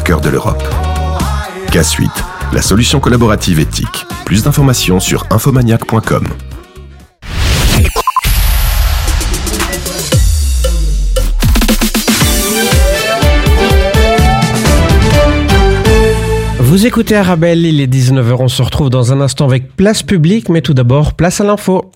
cœur de l'Europe. K-Suite, la solution collaborative éthique. Plus d'informations sur infomaniac.com. Vous écoutez Arabelle, il est 19h, on se retrouve dans un instant avec Place Publique, mais tout d'abord, place à l'info.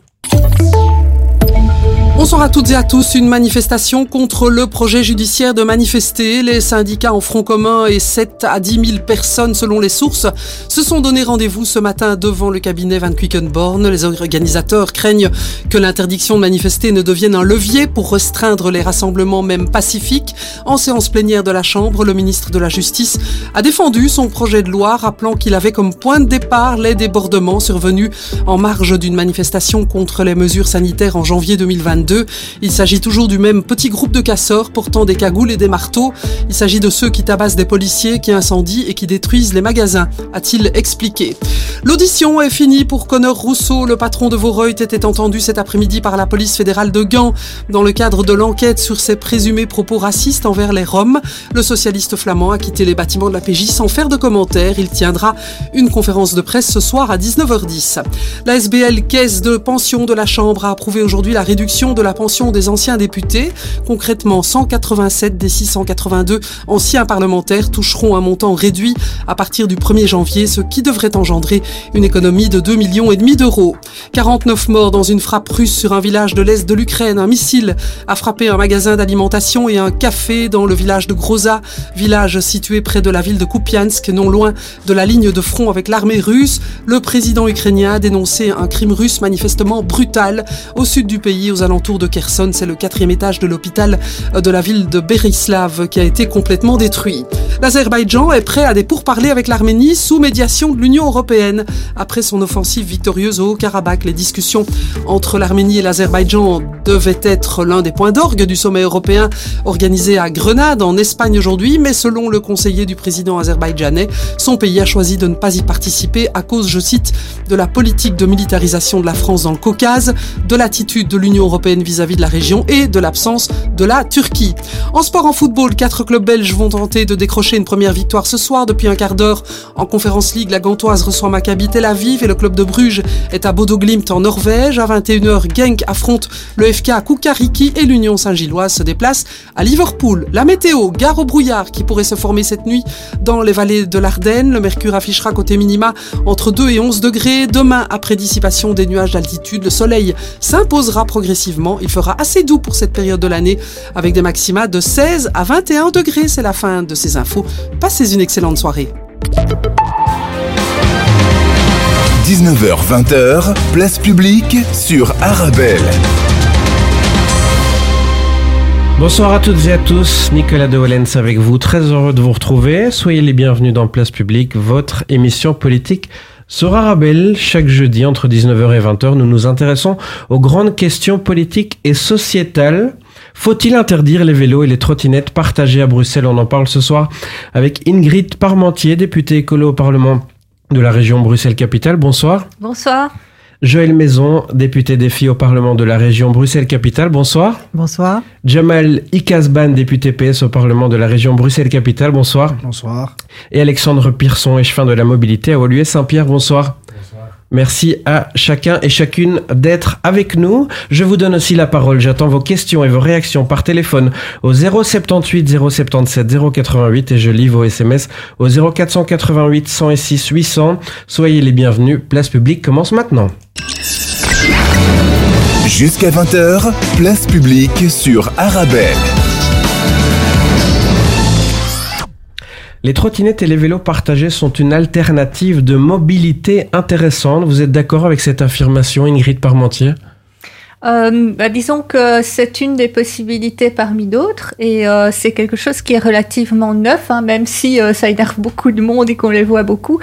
Bonsoir à toutes et à tous. Une manifestation contre le projet judiciaire de manifester. Les syndicats en front commun et 7 à 10 000 personnes selon les sources se sont donné rendez-vous ce matin devant le cabinet Van Quickenborn. Les organisateurs craignent que l'interdiction de manifester ne devienne un levier pour restreindre les rassemblements même pacifiques. En séance plénière de la Chambre, le ministre de la Justice a défendu son projet de loi rappelant qu'il avait comme point de départ les débordements survenus en marge d'une manifestation contre les mesures sanitaires en janvier 2022. Il s'agit toujours du même petit groupe de casseurs portant des cagoules et des marteaux. Il s'agit de ceux qui tabassent des policiers, qui incendient et qui détruisent les magasins, a-t-il expliqué. L'audition est finie pour Connor Rousseau. Le patron de Voreuil était entendu cet après-midi par la police fédérale de Gand dans le cadre de l'enquête sur ses présumés propos racistes envers les Roms. Le socialiste flamand a quitté les bâtiments de la PJ sans faire de commentaires. Il tiendra une conférence de presse ce soir à 19h10. La SBL Caisse de pension de la Chambre a approuvé aujourd'hui la réduction de la pension des anciens députés. Concrètement, 187 des 682 anciens parlementaires toucheront un montant réduit à partir du 1er janvier, ce qui devrait engendrer une économie de 2 millions et demi d'euros. 49 morts dans une frappe russe sur un village de l'est de l'Ukraine. Un missile a frappé un magasin d'alimentation et un café dans le village de Groza, village situé près de la ville de Kupiansk, non loin de la ligne de front avec l'armée russe. Le président ukrainien a dénoncé un crime russe manifestement brutal au sud du pays, aux alentours de Kherson. C'est le quatrième étage de l'hôpital de la ville de Berislav qui a été complètement détruit. L'Azerbaïdjan est prêt à des pourparlers avec l'Arménie sous médiation de l'Union européenne. Après son offensive victorieuse au Haut-Karabakh, les discussions entre l'Arménie et l'Azerbaïdjan devaient être l'un des points d'orgue du sommet européen organisé à Grenade en Espagne aujourd'hui, mais selon le conseiller du président azerbaïdjanais, son pays a choisi de ne pas y participer à cause, je cite, de la politique de militarisation de la France dans le Caucase, de l'attitude de l'Union européenne vis-à-vis de la région et de l'absence de la Turquie. En sport en football, quatre clubs belges vont tenter de décrocher une première victoire ce soir. Depuis un quart d'heure, en Conférence League, la Gantoise reçoit Maccabi Tel Aviv et le club de Bruges est à Bodo Glimt en Norvège. À 21h, Genk affronte le FK à Kukariki et l'Union Saint-Gilloise se déplace à Liverpool. La météo, gare au brouillard qui pourrait se former cette nuit dans les vallées de l'Ardenne. Le mercure affichera côté minima entre 2 et 11 degrés. Demain, après dissipation des nuages d'altitude, le soleil s'imposera progressivement. Il fera assez doux pour cette période de l'année avec des maxima de 16 à 21 degrés. C'est la fin de ces infos. Passez une excellente soirée. 19h-20h, place publique sur Arabelle. Bonsoir à toutes et à tous, Nicolas de Wallens avec vous, très heureux de vous retrouver. Soyez les bienvenus dans Place Publique, votre émission politique sur Arabelle. Chaque jeudi entre 19h et 20h, nous nous intéressons aux grandes questions politiques et sociétales. Faut-il interdire les vélos et les trottinettes partagées à Bruxelles? On en parle ce soir avec Ingrid Parmentier, députée écolo au Parlement de la région Bruxelles-Capitale. Bonsoir. Bonsoir. Joël Maison, député des filles au Parlement de la région Bruxelles-Capitale. Bonsoir. Bonsoir. Jamal Ikazban, député PS au Parlement de la région Bruxelles-Capitale. Bonsoir. Bonsoir. Et Alexandre Pearson, échevin de la mobilité à Woluwe Saint-Pierre. Bonsoir. Merci à chacun et chacune d'être avec nous. Je vous donne aussi la parole. J'attends vos questions et vos réactions par téléphone au 078 077 088 et je lis vos SMS au 0488 106 800. Soyez les bienvenus. Place publique commence maintenant. Jusqu'à 20h, place publique sur Arabelle. Les trottinettes et les vélos partagés sont une alternative de mobilité intéressante. Vous êtes d'accord avec cette affirmation, Ingrid Parmentier? Euh, bah, disons que c'est une des possibilités parmi d'autres et euh, c'est quelque chose qui est relativement neuf, hein, même si euh, ça énerve beaucoup de monde et qu'on les voit beaucoup.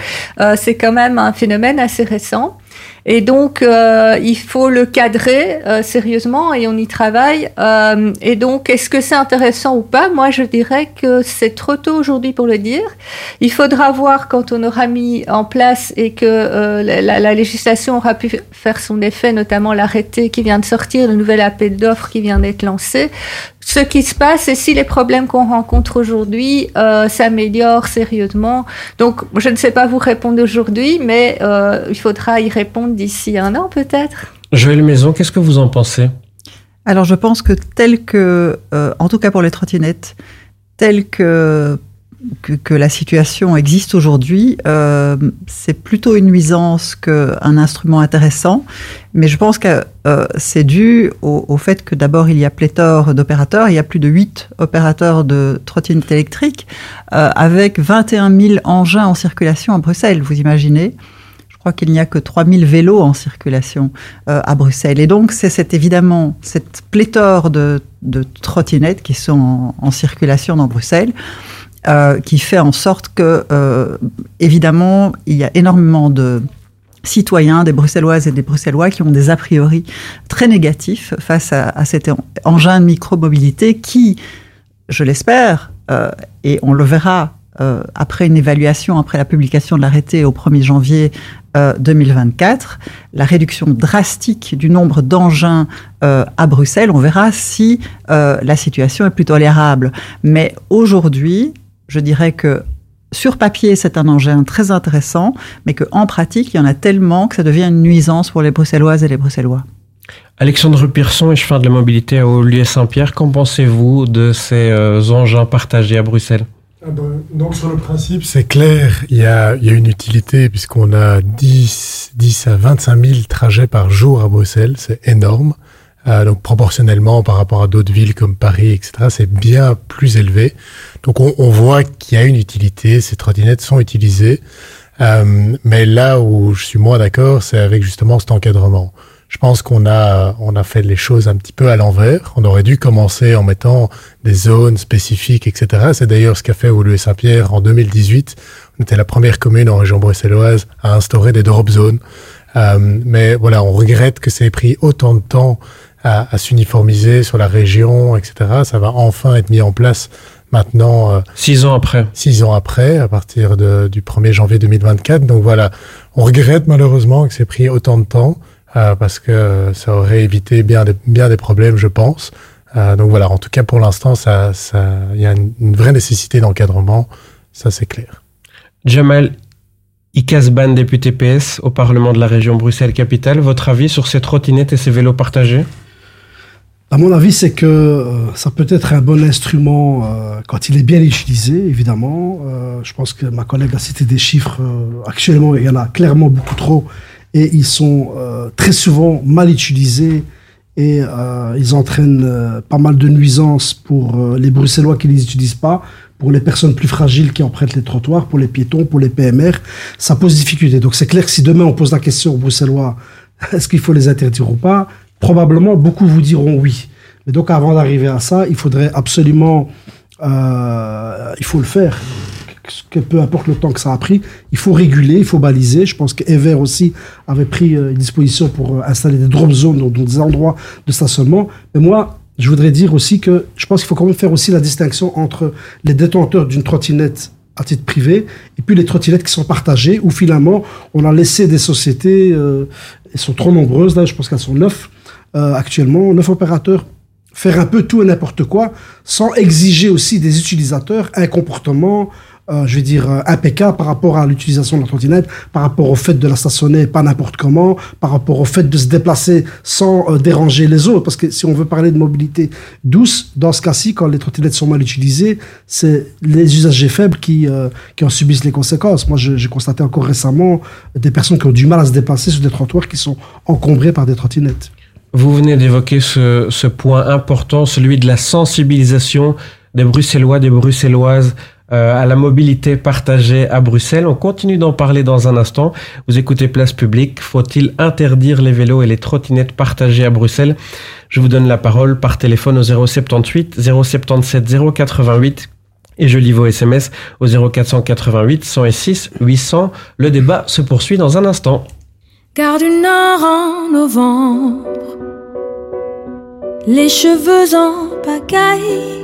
c'est quand même un phénomène assez récent. Et donc, euh, il faut le cadrer euh, sérieusement et on y travaille. Euh, et donc, est-ce que c'est intéressant ou pas? Moi, je dirais que c'est trop tôt aujourd'hui pour le dire. Il faudra voir quand on aura mis en place et que la, la, législation aura pu faire son effet, notamment l'arrêté qui vient de sortir, le nouvel appel d'offres qui vient d'être lancé, ce qui se passe et si les problèmes qu'on rencontre aujourd'hui euh, s'améliorent sérieusement. Donc, je ne sais pas vous répondre aujourd'hui, mais euh, il faudra y répondre d'ici un an peut-être? Joël Maison, qu'est-ce que vous en pensez? Alors, je pense que tel que, euh, en tout cas pour les trottinettes, tel que que, la situation existe aujourd'hui, euh, c'est plutôt une nuisance qu'un instrument intéressant. Mais je pense que euh, c'est dû au, fait que d'abord, il y a pléthore d'opérateurs. Il y a plus de 8 opérateurs de trottinettes électriques euh, avec 21 000 engins en circulation à Bruxelles, vous imaginez crois qu'il n'y a que 3000 vélos en circulation à Bruxelles. Et donc, c'est évidemment cette pléthore de, trottinettes qui sont en, circulation dans Bruxelles euh, qui fait en sorte que, euh, évidemment, il y a énormément de citoyens, des Bruxelloises et des Bruxellois qui ont des a priori très négatifs face à, cet engin de micromobilité qui, je l'espère, euh, et on le verra euh, après une évaluation, après la publication de l'arrêté au 1er janvier 2024, euh, la réduction drastique du nombre d'engins euh, à Bruxelles, on verra si la situation est plus tolérable. Mais aujourd'hui, je dirais que sur papier, c'est un engin très intéressant, mais qu'en pratique, il y en a tellement que ça devient une nuisance pour les Bruxelloises et les Bruxellois. Alexandre Pearson, échevin de la mobilité à Olivier-Saint-Pierre, qu'en pensez-vous de ces engins partagés à Bruxelles? Donc sur le principe, c'est clair, il y a, il y a une utilité puisqu'on a 10, 10 à 25 000 trajets par jour à Bruxelles, c'est énorme. Euh, donc proportionnellement par rapport à d'autres villes comme Paris, etc., c'est bien plus élevé. Donc on, on voit qu'il y a une utilité, ces trottinettes sont utilisées. Euh, mais là où je suis moins d'accord, c'est avec justement cet encadrement. Je pense qu'on a on a fait les choses un petit peu à l'envers. On aurait dû commencer en mettant des zones spécifiques, etc. C'est d'ailleurs ce qu'a fait Oulu Saint-Pierre en 2018. On était la première commune en région bruxelloise à instaurer des drop zones. Euh, mais voilà, on regrette que ça ait pris autant de temps à, à s'uniformiser sur la région, etc. Ça va enfin être mis en place maintenant. Euh, six ans après. Six ans après, à partir de, du 1er janvier 2024. Donc voilà, on regrette malheureusement que c'est pris autant de temps euh, parce que ça aurait évité bien des, bien des problèmes, je pense. Euh, donc voilà, en tout cas pour l'instant, ça, ça, il y a une, une vraie nécessité d'encadrement, ça c'est clair. Jamal Ikasban, député PS au Parlement de la région Bruxelles-Capitale, votre avis sur ces trottinettes et ces vélos partagés? À mon avis, c'est que euh, ça peut être un bon instrument euh, quand il est bien utilisé, évidemment. Euh, je pense que ma collègue a cité des chiffres. actuellement, il y en a clairement beaucoup trop et ils sont très souvent mal utilisés et ils entraînent pas mal de nuisances pour les Bruxellois qui ne les utilisent pas, pour les personnes plus fragiles qui empruntent les trottoirs, pour les piétons, pour les PMR. Ça pose difficulté. Donc c'est clair que si demain on pose la question aux Bruxellois, est-ce qu'il faut les interdire ou pas probablement beaucoup vous diront oui. Mais donc avant d'arriver à ça, il faudrait absolument, euh, il faut le faire. Que peu importe le temps que ça a pris, il faut réguler, il faut baliser. Je pense qu'Ever aussi avait pris euh, une disposition pour euh, installer des drop zones, donc des endroits de stationnement. Mais moi, je voudrais dire aussi que je pense qu'il faut quand même faire aussi la distinction entre les détenteurs d'une trottinette à titre privé et puis les trottinettes qui sont partagées où finalement on a laissé des sociétés, elles sont trop nombreuses là, je pense qu'elles sont neuf, euh, actuellement, neuf opérateurs faire un peu tout et n'importe quoi sans exiger aussi des utilisateurs un comportement, euh, je vais dire, euh, impeccable par rapport à l'utilisation de la trottinette, par rapport au fait de la stationner pas n'importe comment, par rapport au fait de se déplacer sans déranger les autres. Parce que si on veut parler de mobilité douce, dans ce cas-ci, quand les trottinettes sont mal utilisées, c'est les usagers faibles qui, qui en subissent les conséquences. Moi, j'ai constaté encore récemment des personnes qui ont du mal à se déplacer sur des trottoirs qui sont encombrés par des trottinettes. Vous venez d'évoquer ce, ce, point important, celui de la sensibilisation des Bruxellois, des Bruxelloises euh, à la mobilité partagée à Bruxelles. On continue d'en parler dans un instant. Vous écoutez Place Publique. Faut-il interdire les vélos et les trottinettes partagées à Bruxelles? Je vous donne la parole par téléphone au 078 077 088 et je lis vos SMS au 0488 106 800. Le débat se poursuit dans un instant. Car du nord en novembre, les cheveux en pagaille,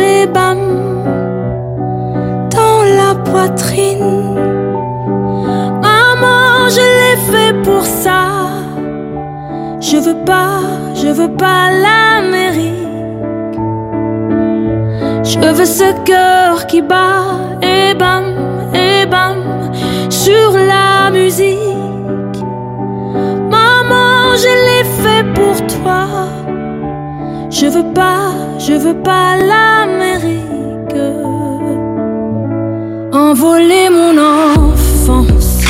et bam, dans la poitrine. Maman, je l'ai fait pour ça. Je veux pas, je veux pas l'Amérique. Je veux ce cœur qui bat et bam sur la musique. Maman, je l'ai fait pour toi. Je veux pas, je veux pas l'Amérique. Envoler mon enfance,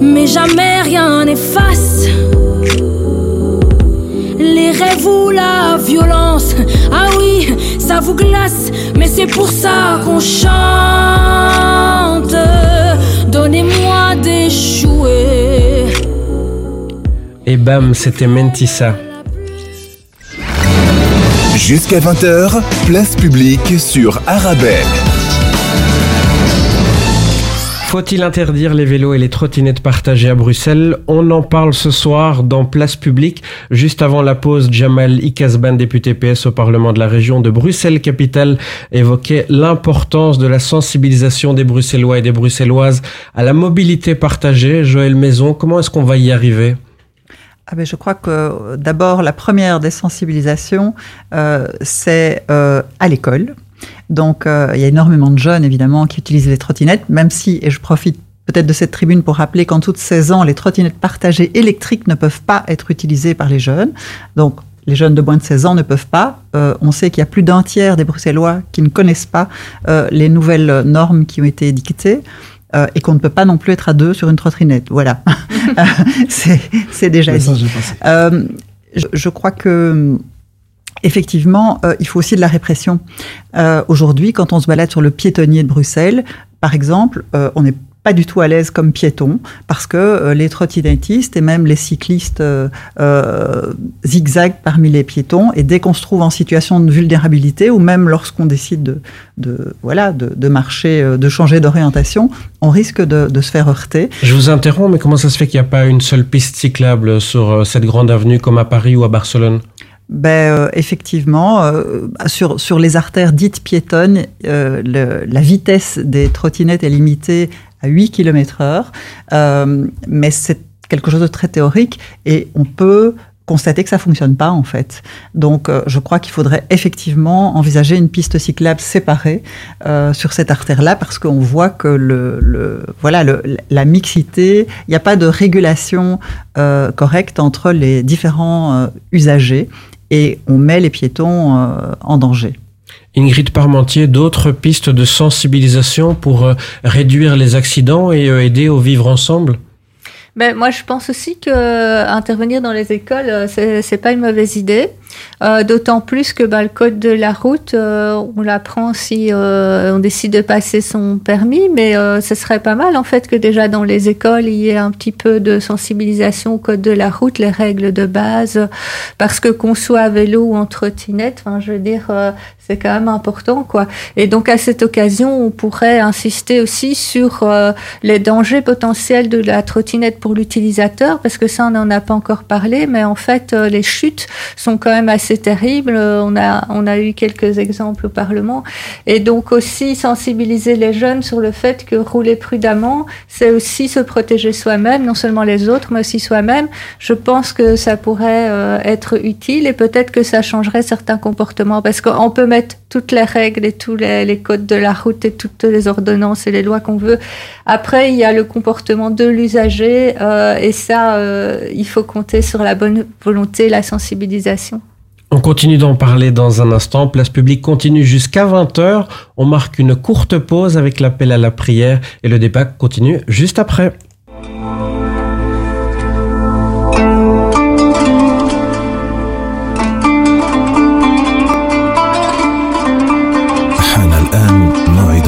mais jamais rien n'efface les rêves ou la violence. Ah oui, ça vous glace, mais c'est pour ça qu'on chante. Donnez-moi des jouets. Et bam, c'était Mentissa. Jusqu'à 20h, place publique sur Arabelle. Faut-il interdire les vélos et les trottinettes partagées à Bruxelles? On en parle ce soir dans Place Publique. Juste avant la pause, Jamal Ikasban, député PS au Parlement de la région de Bruxelles-Capitale, évoquait l'importance de la sensibilisation des Bruxellois et des Bruxelloises à la mobilité partagée. Joël Maison, comment est-ce qu'on va y arriver? Ah ben je crois que d'abord, la première des sensibilisations, euh, c'est euh, à l'école. Donc, euh, il y a énormément de jeunes, évidemment, qui utilisent les trottinettes, même si, et je profite peut-être de cette tribune pour rappeler qu'en toutes 16 ans, les trottinettes partagées électriques ne peuvent pas être utilisées par les jeunes. Donc, les jeunes de moins de 16 ans ne peuvent pas. Euh, on sait qu'il y a plus d'un tiers des Bruxellois qui ne connaissent pas euh, les nouvelles normes qui ont été dictées. et qu'on ne peut pas non plus être à deux sur une trottinette. Voilà, c'est déjà dit. je, je, crois que Effectivement, euh, il faut aussi de la répression. Euh, aujourd'hui, quand on se balade sur le piétonnier de Bruxelles, par exemple, euh, on n'est pas du tout à l'aise comme piéton parce que les trottinettistes et même les cyclistes zigzag parmi les piétons et dès qu'on se trouve en situation de vulnérabilité ou même lorsqu'on décide de, voilà de, marcher, de changer d'orientation, on risque de, de, se faire heurter. Je vous interromps, mais comment ça se fait qu'il n'y a pas une seule piste cyclable sur cette grande avenue comme à Paris ou à Barcelone? Ben, euh, effectivement, euh, sur, sur les artères dites piétonnes, euh, le, la vitesse des trottinettes est limitée à 8 km heure, mais c'est quelque chose de très théorique et on peut constater que ça fonctionne pas en fait. Donc je crois qu'il faudrait effectivement envisager une piste cyclable séparée sur cette artère-là parce qu'on voit que le, le voilà le, la mixité, il n'y a pas de régulation correcte entre les différents usagers et on met les piétons euh, en danger. Ingrid Parmentier, d'autres pistes de sensibilisation pour euh, réduire les accidents et euh, aider au vivre ensemble? Ben, moi, je pense aussi que intervenir dans les écoles, c'est pas une mauvaise idée. Euh, d'autant plus que bah, le code de la route, euh, on l'apprend si euh, on décide de passer son permis, mais ce serait pas mal en fait que déjà dans les écoles, il y ait un petit peu de sensibilisation au code de la route, les règles de base, parce que qu'on soit à vélo ou en trottinette, enfin, je veux dire, c'est quand même important, quoi. Et donc à cette occasion, on pourrait insister aussi sur les dangers potentiels de la trottinette pour l'utilisateur, parce que ça, on n'en a pas encore parlé, mais en fait, les chutes sont quand même assez terrible. On a, on a eu quelques exemples au Parlement. Et donc aussi sensibiliser les jeunes sur le fait que rouler prudemment, c'est aussi se protéger soi-même, non seulement les autres, mais aussi soi-même. Je pense que ça pourrait euh, être utile et peut-être que ça changerait certains comportements parce qu'on peut mettre toutes les règles et tous les, codes de la route et toutes les ordonnances et les lois qu'on veut. Après, il y a le comportement de l'usager euh, et ça, euh, il faut compter sur la bonne volonté, la sensibilisation. On continue d'en parler dans un instant. Place publique continue jusqu'à 20h. On marque une courte pause avec l'appel à la prière et le débat continue juste après. حان الآن موعد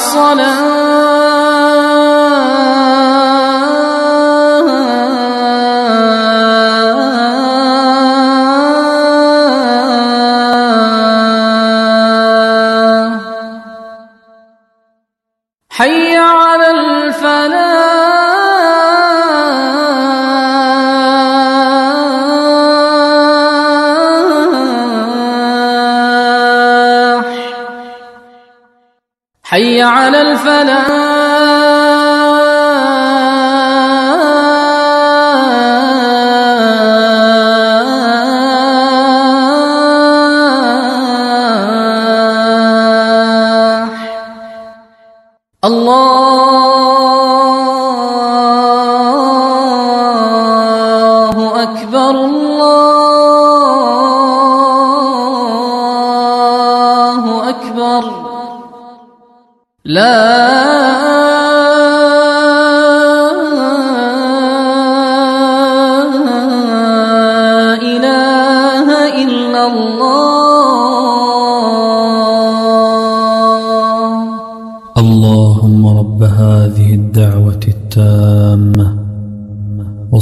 الصلاة على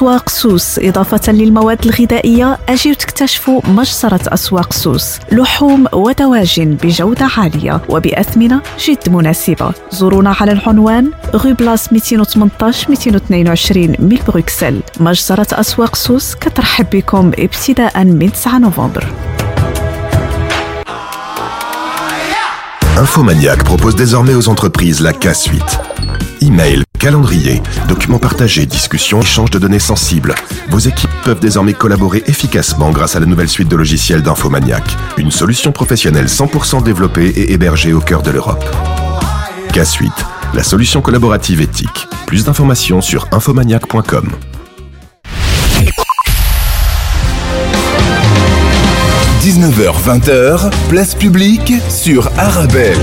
أسواق سوس. إضافة للمواد الغذائية أجيو تكتشفوا مجزرة أسواق سوس. لحوم ودواجن بجودة عالية وبأثمنة جد مناسبة. زورونا على العنوان غو بلاس 218 222 من بروكسل. مجزرة أسواق سوس كترحب بكم ابتداء من 9 نوفمبر. Infomaniac propose désormais aux entreprises la K-Suite. Email, calendrier, documents partagés, discussions, échanges de données sensibles. Vos équipes peuvent désormais collaborer efficacement grâce à la nouvelle suite de logiciels d'Infomaniac, une solution professionnelle 100% développée et hébergée au cœur de l'Europe. K-Suite, la solution collaborative éthique. Plus d'informations sur infomaniac.com. – 19h-20h, place publique sur Arabelle.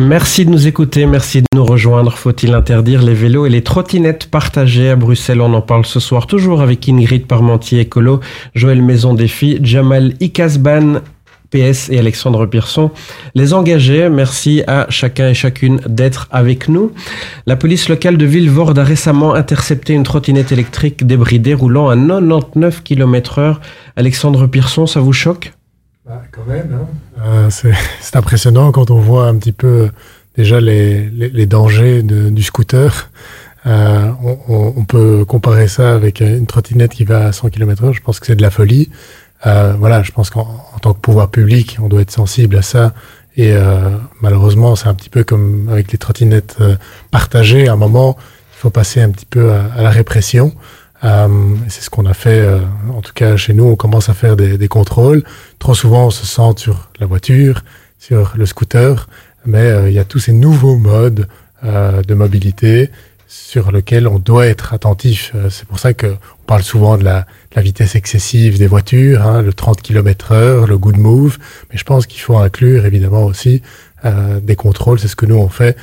Merci de nous écouter, merci de nous rejoindre. Faut-il interdire les vélos et les trottinettes partagées à Bruxelles? On en parle ce soir toujours avec Ingrid Parmentier Écolo, Joël Maison Défi, Jamal Ikasban PS et Alexandre Pierson. Les engagés, merci à chacun et chacune d'être avec nous. La police locale de Villevorde a récemment intercepté une trottinette électrique débridée roulant à 99 km heure. Alexandre Pierson, ça vous choque? Bah, quand même, hein. euh, c'est impressionnant quand on voit un petit peu déjà les, les, dangers de, du scooter. Euh, on, on, peut comparer ça avec une trottinette qui va à 100 km/h. Je pense que c'est de la folie. Euh, voilà, je pense qu'en tant que pouvoir public, on doit être sensible à ça. Et euh, malheureusement, c'est un petit peu comme avec les trottinettes euh, partagées. À un moment, il faut passer un petit peu à, à la répression. Euh, c'est ce qu'on a fait, euh, en tout cas chez nous, on commence à faire des, des, contrôles. Trop souvent, on se sent sur la voiture, sur le scooter, mais euh, il y a tous ces nouveaux modes de mobilité sur lesquels on doit être attentif. c'est pour ça qu'on parle souvent de la, la vitesse excessive des voitures, hein, le 30 km heure, le good move, mais je pense qu'il faut inclure évidemment aussi des contrôles. C'est ce que nous on fait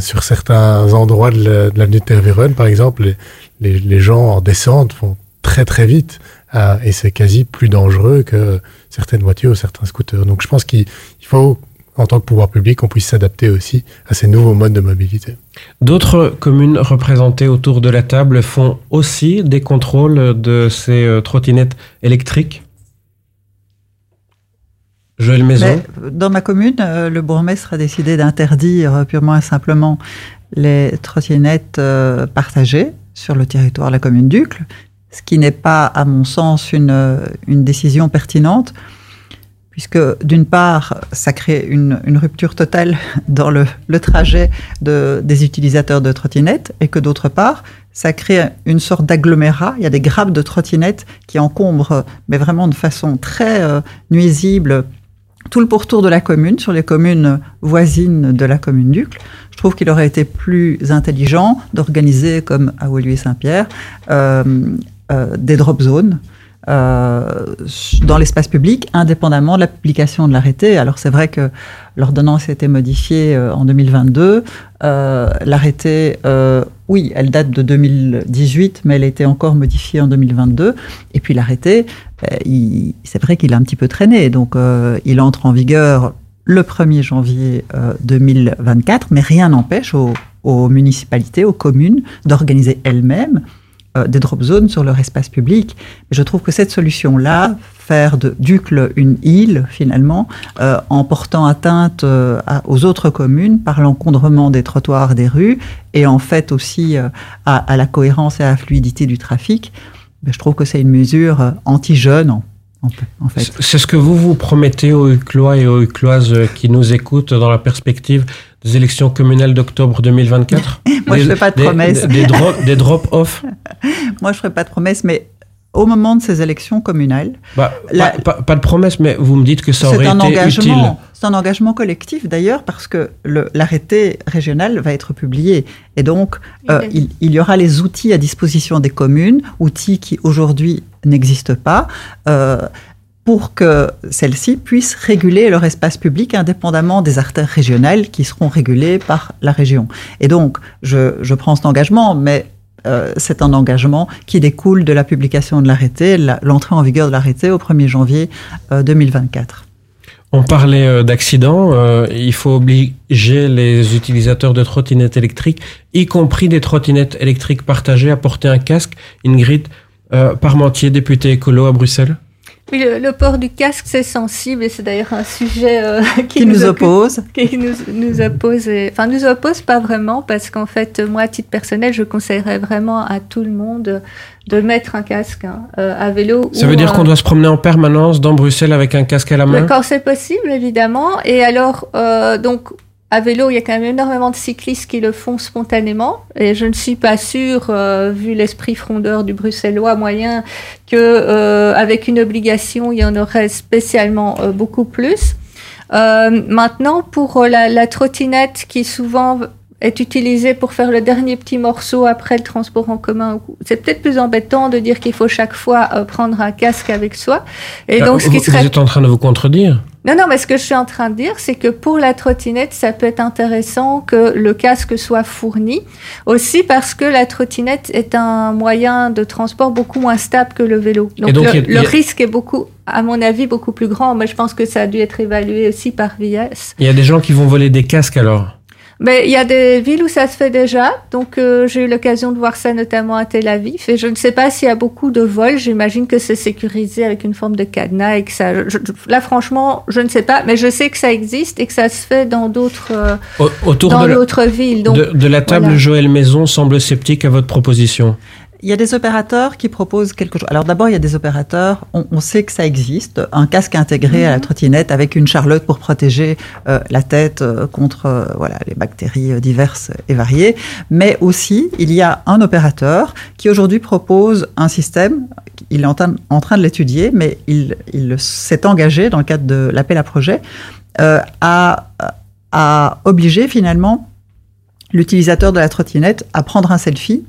sur certains endroits de l'avenue la, de Tervuren, par exemple. Les, les, les, gens en descente vont très très vite euh, et c'est quasi plus dangereux que certaines voitures ou certains scooters. Donc je pense qu'il faut, en tant que pouvoir public, qu'on puisse s'adapter aussi à ces nouveaux modes de mobilité. D'autres communes représentées autour de la table font aussi des contrôles de ces euh, trottinettes électriques? Joël Maison? Mais Dans ma commune, euh, le bourgmestre a décidé d'interdire purement et simplement les trottinettes euh, partagées sur le territoire de la commune d'Ucle, ce qui n'est pas, à mon sens, une, décision pertinente, puisque d'une part, ça crée une, rupture totale dans le, le trajet de, des utilisateurs de trottinettes, et que d'autre part, ça crée une sorte d'agglomérat. Il y a des grappes de trottinettes qui encombrent, mais vraiment de façon très euh, nuisible, tout le pourtour de la commune, sur les communes voisines de la commune d'Ucle. Je trouve qu'il aurait été plus intelligent d'organiser, comme à Woluwe Saint-Pierre, euh, euh, des drop zones dans l'espace public, indépendamment de la publication de l'arrêté. Alors c'est vrai que l'ordonnance a été modifiée euh, en 2022. Euh, l'arrêté, euh, oui, elle date de 2018, mais elle a été encore modifiée en 2022. Et puis l'arrêté, c'est vrai qu'il a un petit peu traîné. Donc il entre en vigueur le 1er janvier 2024, mais rien n'empêche aux, aux municipalités, aux communes d'organiser elles-mêmes euh, des drop zones sur leur espace public. Je trouve que cette solution-là, faire de Ducle une île, finalement, euh, en portant atteinte euh, aux autres communes par l'encombrement des trottoirs, des rues, et en fait aussi euh, à, la cohérence et à la fluidité du trafic, ben, je trouve que c'est une mesure euh, anti-jeune, en, fait. C'est ce que vous vous promettez aux Uclois et aux Ucloises qui nous écoutent dans la perspective des élections communales d'octobre 2024 Moi, des, je ne fais pas de promesses. Des, des, drop, des drop-off Moi, je ne ferai pas de promesses, mais au moment de ces élections communales... Bah, la... pas, pas, pas, de promesses, mais vous me dites que ça aurait un été engagement, utile. C'est un engagement collectif, d'ailleurs, parce que l'arrêté régional va être publié. Et donc, euh, il, il, y aura les outils à disposition des communes, outils qui aujourd'hui n'existent pas. Euh, pour que celles-ci puissent réguler leur espace public indépendamment des artères régionales qui seront régulées par la région. Et donc, je, prends cet engagement, mais euh, c'est un engagement qui découle de la publication de l'arrêté, l'entrée en vigueur de l'arrêté au 1er janvier euh, 2024. On parlait euh, d'accidents. Euh, il faut obliger les utilisateurs de trottinettes électriques, y compris des trottinettes électriques partagées, à porter un casque. Ingrid euh, Parmentier, député écolo à Bruxelles. Oui, le, le, port du casque, c'est sensible et c'est d'ailleurs un sujet euh, qui, qui, nous, nous oppose. Qui nous, nous oppose. Et, enfin, nous oppose pas vraiment parce qu'en fait, moi, à titre personnel, je conseillerais vraiment à tout le monde de mettre un casque hein, euh, à vélo. Ça veut dire qu'on doit se promener en permanence dans Bruxelles avec un casque à la main? Quand c'est possible, évidemment. Et alors, euh, donc, à vélo, il y a quand même énormément de cyclistes qui le font spontanément. Et je ne suis pas sûre, euh, vu l'esprit frondeur du bruxellois moyen, que euh, avec une obligation, il y en aurait spécialement euh, beaucoup plus. Euh, maintenant, pour la, la, trottinette qui souvent est utilisé pour faire le dernier petit morceau après le transport en commun. C'est peut-être plus embêtant de dire qu'il faut chaque fois prendre un casque avec soi. Et donc, ce qui serait... vous êtes en train de vous contredire non, non, mais ce que je suis en train de dire, c'est que pour la trottinette, ça peut être intéressant que le casque soit fourni. Aussi parce que la trottinette est un moyen de transport beaucoup moins stable que le vélo. Donc, le, risque est beaucoup, à mon avis, beaucoup plus grand. Mais je pense que ça a dû être évalué aussi par VIS. Il y a des gens qui vont voler des casques alors mais il y a des villes où ça se fait déjà. Donc, euh, j'ai eu l'occasion de voir ça notamment à Tel Aviv. Et je ne sais pas s'il y a beaucoup de vols. J'imagine que c'est sécurisé avec une forme de cadenas et que ça. là, franchement, je ne sais pas. Mais je sais que ça existe et que ça se fait dans d'autres euh, dans d'autres villes. Donc, de, la table, Joël Maison semble sceptique à votre proposition. Il y a des opérateurs qui proposent quelque chose. Alors d'abord, il y a des opérateurs, on, sait que ça existe, un casque intégré à la mhm. trottinette avec une charlotte pour protéger euh, la tête euh, contre euh, voilà les bactéries diverses et variées. Mais aussi, il y a un opérateur qui aujourd'hui propose un système. Il est en, en train de l'étudier, mais il, il s'est engagé dans le cadre de l'appel à projet à, à obliger finalement l'utilisateur de la trottinette à prendre un selfie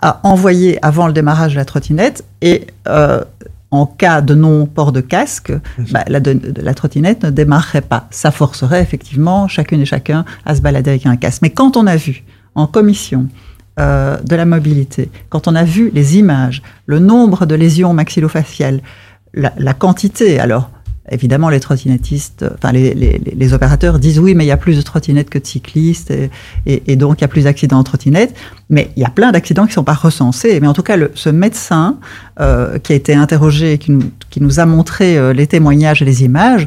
à envoyer avant le démarrage de la trottinette et euh, en cas de non-port de casque, bah, la, la, trottinette ne démarrerait pas. Ça forcerait effectivement chacune et chacun à se balader avec un casque. Mais quand on a vu en commission euh, de la mobilité, quand on a vu les images, le nombre de lésions maxillofaciales, la, la quantité, alors évidemment, les trottinettistes, enfin les, les, les, opérateurs disent oui, mais il y a plus de trottinettes que de cyclistes, et, et, donc il y a plus d'accidents en trottinette. Mais il y a plein d'accidents qui ne sont pas recensés. Mais en tout cas, ce médecin euh, qui a été interrogé, qui nous, qui nous a montré euh, les témoignages et les images,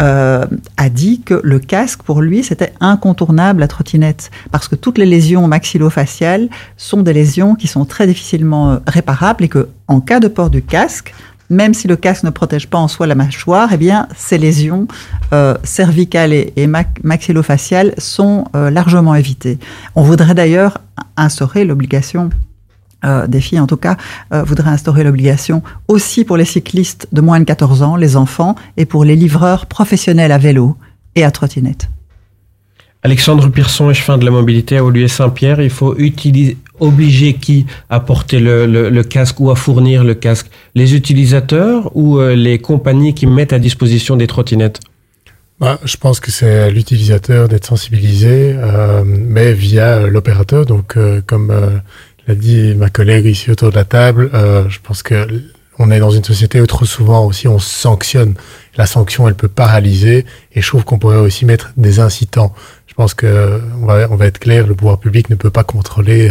euh, a dit que le casque, pour lui, c'était incontournable la trottinette, parce que toutes les lésions maxillofaciales sont des lésions qui sont très difficilement euh, réparables et que, en cas de port du casque, même si le casque ne protège pas en soi la mâchoire, eh bien, ces lésions euh, cervicales et, maxillofaciales sont euh, largement évitées. On voudrait d'ailleurs instaurer l'obligation euh, des filles en tout cas, voudrait instaurer l'obligation aussi pour les cyclistes de moins de 14 ans, les enfants, et pour les livreurs professionnels à vélo et à trottinette. Alexandre Pearson, échevin de la mobilité à Oluet Saint-Pierre, il faut utiliser, obliger qui à porter le, casque ou à fournir le casque? Les utilisateurs ou euh, les compagnies qui mettent à disposition des trottinettes? Bah, Je pense que c'est à l'utilisateur d'être sensibilisé, euh, mais via l'opérateur. Donc, euh, comme l'a dit ma collègue ici autour de la table, je pense que on est dans une société où trop souvent aussi on sanctionne. La sanction, elle peut paralyser, et je trouve qu'on pourrait aussi mettre des incitants. Je pense que on va, on va, être clair, le pouvoir public ne peut pas contrôler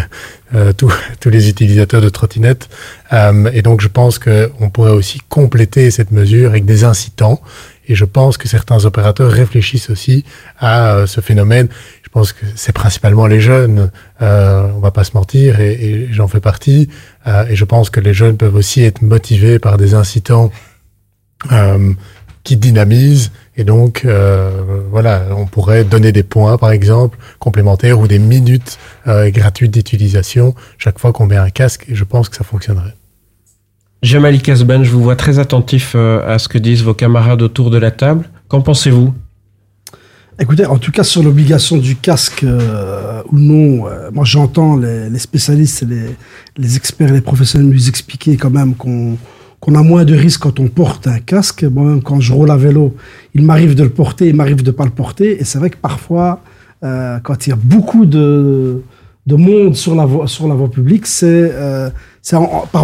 euh, tous les utilisateurs de trottinettes, euh, et donc je pense qu'on pourrait aussi compléter cette mesure avec des incitants. Et je pense que certains opérateurs réfléchissent aussi à euh, ce phénomène. Je pense que c'est principalement les jeunes, euh, on va pas se mentir, et, et j'en fais partie. Euh, et je pense que les jeunes peuvent aussi être motivés par des incitants qui dynamisent et donc, euh, voilà, on pourrait donner des points, par exemple, complémentaires ou des minutes euh, gratuites d'utilisation chaque fois qu'on met un casque. Et je pense que ça fonctionnerait. Jamali Kasban, je vous vois très attentif euh, à ce que disent vos camarades autour de la table. Qu'en pensez-vous? Écoutez, en tout cas sur l'obligation du casque euh, ou non, euh, moi j'entends les, les, spécialistes, les, les experts, les professionnels nous expliquer quand même qu'on qu'on a moins de risques quand on porte un casque. Moi-même, quand je roule à vélo, il m'arrive de le porter, il m'arrive de ne pas le porter. Et c'est vrai que parfois, euh, quand il y a beaucoup de, de monde sur la voie, sur la voie publique, c'est, euh,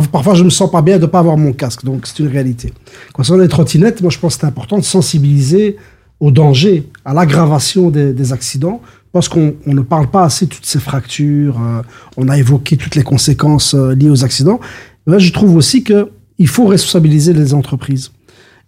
parfois je me sens pas bien de ne pas avoir mon casque. Donc c'est une réalité. Concernant les trottinettes, moi je pense que c'est important de sensibiliser au danger, à l'aggravation des, des accidents, parce qu'on on ne parle pas assez de toutes ces fractures. Euh, on a évoqué toutes les conséquences euh, liées aux accidents. Mais je trouve aussi que il faut responsabiliser les entreprises.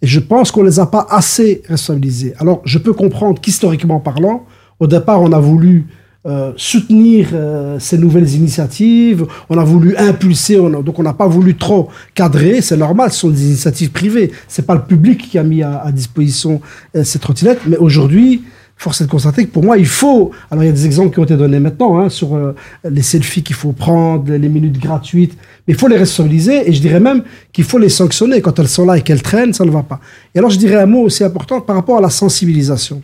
Et je pense qu'on ne les a pas assez responsabilisées. Alors, je peux comprendre qu'historiquement parlant, au départ, on a voulu euh, soutenir euh, ces nouvelles initiatives, on a voulu impulser, donc on n'a pas voulu trop cadrer, c'est normal, ce sont des initiatives privées, c'est pas le public qui a mis à, disposition euh, ces trottinettes, mais aujourd'hui, force est de constater que pour moi, il faut. Alors, il y a des exemples qui ont été donnés maintenant hein, sur euh, les selfies qu'il faut prendre, les minutes gratuites, mais il faut les responsabiliser et je dirais même qu'il faut les sanctionner. Quand elles sont là et qu'elles traînent, ça ne va pas. Et alors, je dirais un mot aussi important par rapport à la sensibilisation.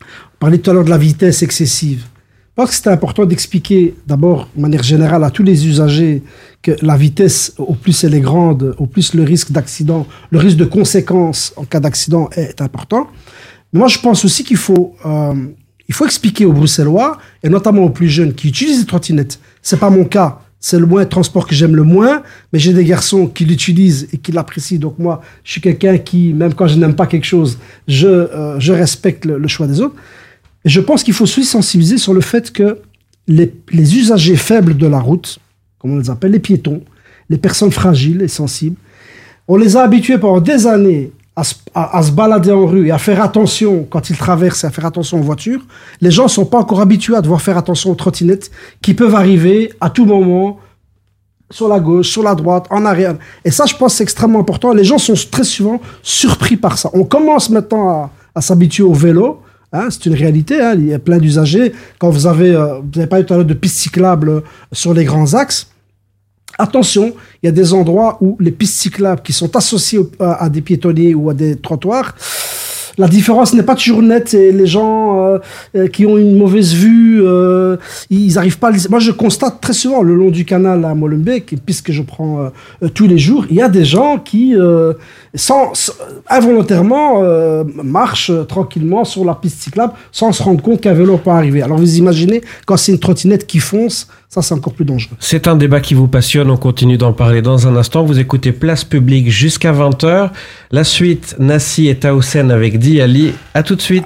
On parlait tout à l'heure de la vitesse excessive. pense que c'était important d'expliquer d'abord, de manière générale, à tous les usagers que la vitesse, au plus elle est grande, au plus le risque d'accident, le risque de conséquences en cas d'accident est important. Moi, je pense aussi qu'il faut, euh, il faut expliquer aux Bruxellois, et notamment aux plus jeunes qui utilisent les trottinettes. C'est pas mon cas. C'est le moins de transport que j'aime le moins, mais j'ai des garçons qui l'utilisent et qui l'apprécient. Donc moi, je suis quelqu'un qui, même quand je n'aime pas quelque chose, je, euh, je respecte le, le choix des autres. Et je pense qu'il faut aussi sensibiliser sur le fait que les, les usagers faibles de la route, comme on les appelle, les piétons, les personnes fragiles et sensibles, on les a habitués pendant des années à se, balader en rue et à faire attention quand ils traversent et à faire attention aux voitures. Les gens ne sont pas encore habitués à devoir faire attention aux trottinettes qui peuvent arriver à tout moment sur la gauche, sur la droite, en arrière. Et ça, je pense, c'est extrêmement important. Les gens sont très souvent surpris par ça. On commence maintenant à, s'habituer au vélo. hein, c'est une réalité. hein. Il y a plein d'usagers. Quand vous avez, euh, vous avez parlé tout à l'heure de pistes cyclables euh, sur les grands axes, Attention, il y a des endroits où les pistes cyclables qui sont associées à, des piétonniers ou à des trottoirs, la différence n'est pas toujours nette et les gens euh, euh, qui ont une mauvaise vue, euh, ils n'arrivent pas à. Moi, je constate très souvent le long du canal à Molenbeek, une piste que je prends euh, euh, tous les jours, il y a des gens qui, sans, sans- involontairement, marchent tranquillement sur la piste cyclable sans se rendre compte qu'un vélo peut arriver. Alors, vous imaginez, quand c'est une trottinette qui fonce, ça, c'est encore plus dangereux. C'est un débat qui vous passionne, on continue d'en parler dans un instant. Vous écoutez Place Publique jusqu'à 20h. La suite, Nassi et Taoussen avec Di Ali. À tout de suite.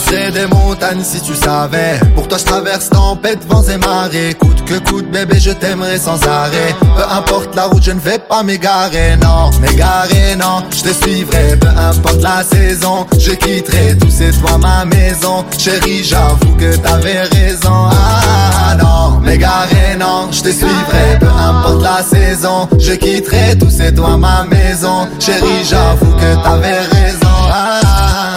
Placé des montagnes si tu savais. Pour toi je traverse tempête, vents et marées. Coûte que coûte bébé je t'aimerai sans arrêt. Peu importe la route je ne vais pas m'égarer Non, m'égarer non, je te suivrai Peu importe la saison, je quitterai Tout c'est toi ma maison. Chérie j'avoue que t'avais raison. Ah non, m'égarer non, je te suivrai Peu importe la saison, je quitterai Tout c'est toi ma maison. Chérie j'avoue que t'avais raison. Ah,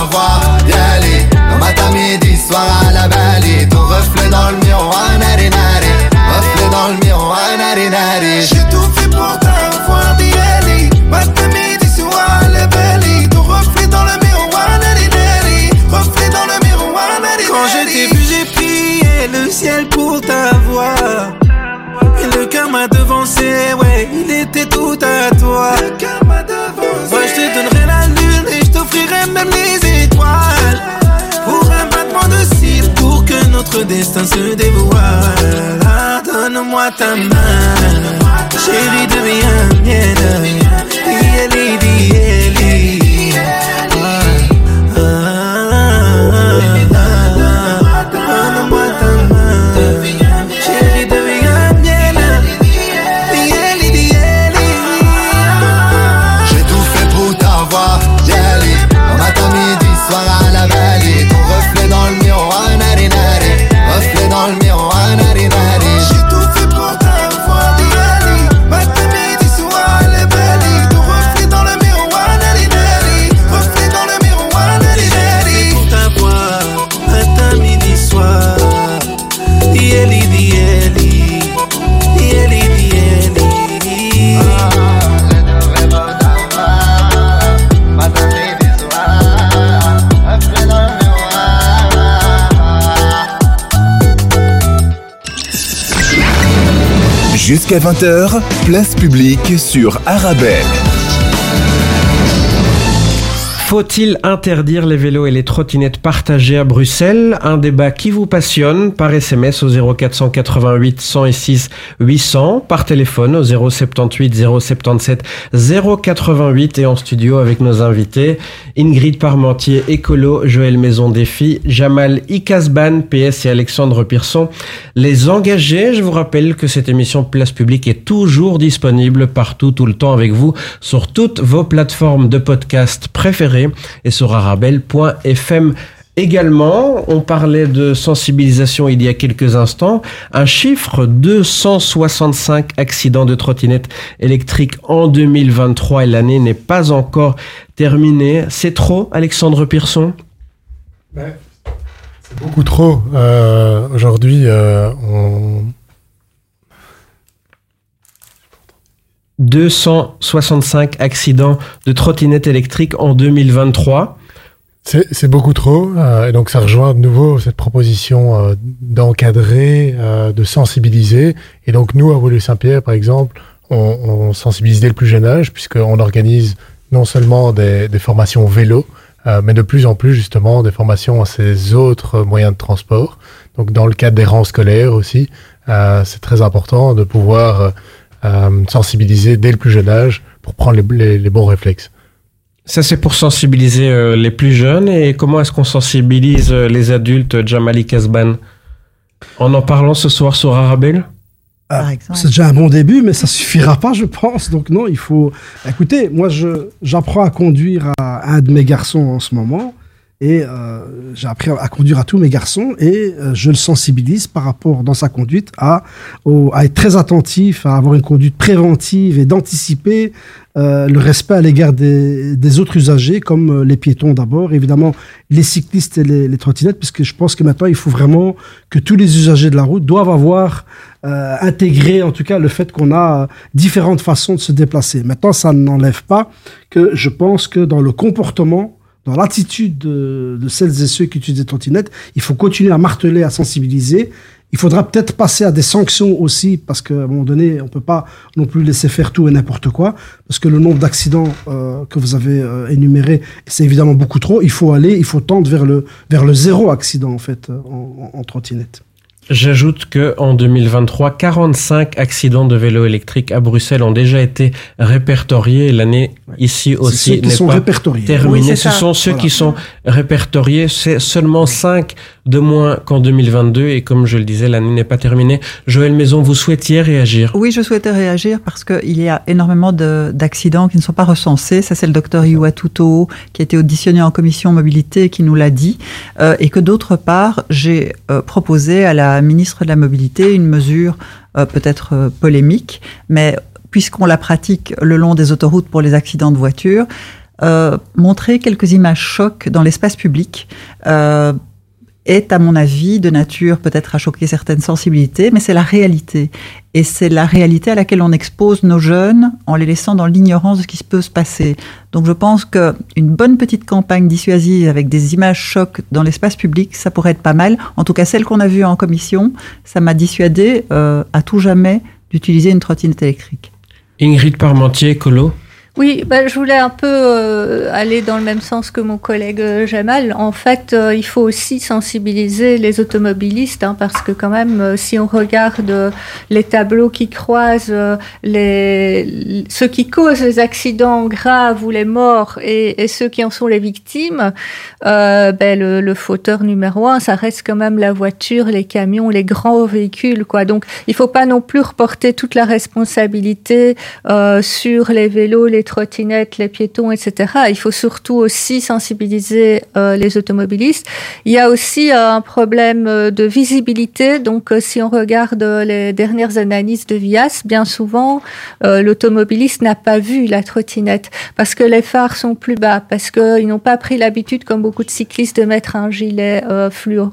pour t'avoir, y aller. Dans matin, midi, soir à la vallée Ton reflet dans le miroir, nari nari. Reflet dans le miroir, nari nari. J'ai tout fait pour t'avoir, y aller. Matin, midi, soir à la vallée Ton reflet dans le miroir, nari nari. Reflet dans le miroir, nari Quand je t'ai vu, j'ai prié le ciel pour t'avoir. Et le cœur m'a devancé, ouais, il était tout à toi. Moi, notre destin se dévoile. Donne-moi ta main, chérie, deviens mienne. Dieli, dieli. Jusqu'à 20h, place publique sur Arabelle. Faut-il interdire les vélos et les trottinettes partagées à Bruxelles? Un débat qui vous passionne par SMS au 0488 106 800, par téléphone au 078 077 088 et en studio avec nos invités Ingrid Parmentier, écolo, Joël Maison Défi, Jamal Ikasban, PS et Alexandre Pearson. Les engagés, je vous rappelle que cette émission Place Publique est toujours disponible partout, tout le temps avec vous sur toutes vos plateformes de podcast préférées et sur arabelle.fm. Également, on parlait de sensibilisation il y a quelques instants. Un chiffre 265 accidents de trottinettes électriques en 2023 et l'année n'est pas encore terminée. C'est trop, Alexandre Pearson C'est beaucoup trop. Euh, Aujourd'hui, euh, on 265 accidents de trottinettes électriques en 2023. C'est beaucoup trop. Euh, et donc ça rejoint de nouveau cette proposition euh, d'encadrer, euh, de sensibiliser. Et donc nous, à Woluwe-Saint-Pierre, par exemple, on, on, sensibilise dès le plus jeune âge, puisqu'on organise non seulement des, des formations vélo, euh, mais de plus en plus justement des formations à ces autres moyens de transport. Donc dans le cadre des rangs scolaires aussi, euh, c'est très important de pouvoir euh, sensibiliser dès le plus jeune âge pour prendre les, les, les bons réflexes. Ça, c'est pour sensibiliser euh, les plus jeunes. Et comment est-ce qu'on sensibilise euh, les adultes, Jamali Kasban? En en parlant ce soir sur Arabelle? Ah, c'est déjà un bon début, mais ça suffira pas, je pense. Donc non, il faut. Écoutez, moi, j'apprends à conduire à un de mes garçons en ce moment. Et euh, j'ai appris à conduire à tous mes garçons et euh, je le sensibilise par rapport dans sa conduite à, au, à être très attentif, à avoir une conduite préventive et d'anticiper euh, le respect à l'égard des, des, autres usagers, comme euh, les piétons d'abord, évidemment les cyclistes et les, les, trottinettes, puisque je pense que maintenant il faut vraiment que tous les usagers de la route doivent avoir euh, intégré, en tout cas, le fait qu'on a différentes façons de se déplacer. Maintenant, ça n'enlève pas que je pense que dans le comportement dans l'attitude de, de, celles et ceux qui utilisent des trottinettes, il faut continuer à marteler, à sensibiliser. Il faudra peut-être passer à des sanctions aussi, parce qu'à un moment donné, on peut pas non plus laisser faire tout et n'importe quoi, parce que le nombre d'accidents euh, que vous avez euh, énuméré, c'est évidemment beaucoup trop. Il faut aller, il faut tendre vers le, vers le zéro accident, en fait, en, en, en trottinette. J'ajoute que en 2023, 45 accidents de vélo électrique à Bruxelles ont déjà été répertoriés. L'année ici aussi n'est pas terminée. Oui, Ce sont ceux voilà. qui sont répertoriés. C'est seulement 5 de moins qu'en 2022 et comme je le disais, l'année n'est pas terminée. Joël Maison, vous souhaitiez réagir? Oui, je souhaitais réagir parce qu'il y a énormément d'accidents qui ne sont pas recensés. Ça, c'est le docteur Iwatuto qui a été auditionné en commission mobilité qui nous l'a dit. Euh, et que d'autre part, j'ai euh, proposé à la ministre de la Mobilité une mesure euh, peut-être polémique, mais puisqu'on la pratique le long des autoroutes pour les accidents de voiture, montrer quelques images chocs dans l'espace public est, à mon avis, de nature peut-être à choquer certaines sensibilités, mais c'est la réalité. Et c'est la réalité à laquelle on expose nos jeunes en les laissant dans l'ignorance de ce qui peut se passer. Donc je pense qu'une bonne petite campagne dissuasive avec des images chocs dans l'espace public, ça pourrait être pas mal. En tout cas, celle qu'on a vue en commission, ça m'a dissuadé euh, à tout jamais d'utiliser une trottinette électrique. Ingrid Parmentier, Colo oui, bah, je voulais un peu euh, aller dans le même sens que mon collègue euh, Jamal. En fait, euh, il faut aussi sensibiliser les automobilistes, hein, parce que quand même, euh, si on regarde euh, les tableaux qui croisent euh, les, ceux qui causent les accidents graves ou les morts et, et ceux qui en sont les victimes, ben, le, le, fauteur numéro un, ça reste quand même la voiture, les camions, les grands véhicules. Quoi. Donc, il faut pas non plus reporter toute la responsabilité sur les vélos, les trottinettes, les piétons, etc. Il faut surtout aussi sensibiliser euh, les automobilistes. Il y a aussi euh, un problème de visibilité. Donc, euh, si on regarde les dernières analyses de VIAS, bien souvent, euh, l'automobiliste n'a pas vu la trottinette parce que les phares sont plus bas, parce qu'ils n'ont pas pris l'habitude, comme beaucoup de cyclistes, de mettre un gilet euh, fluo.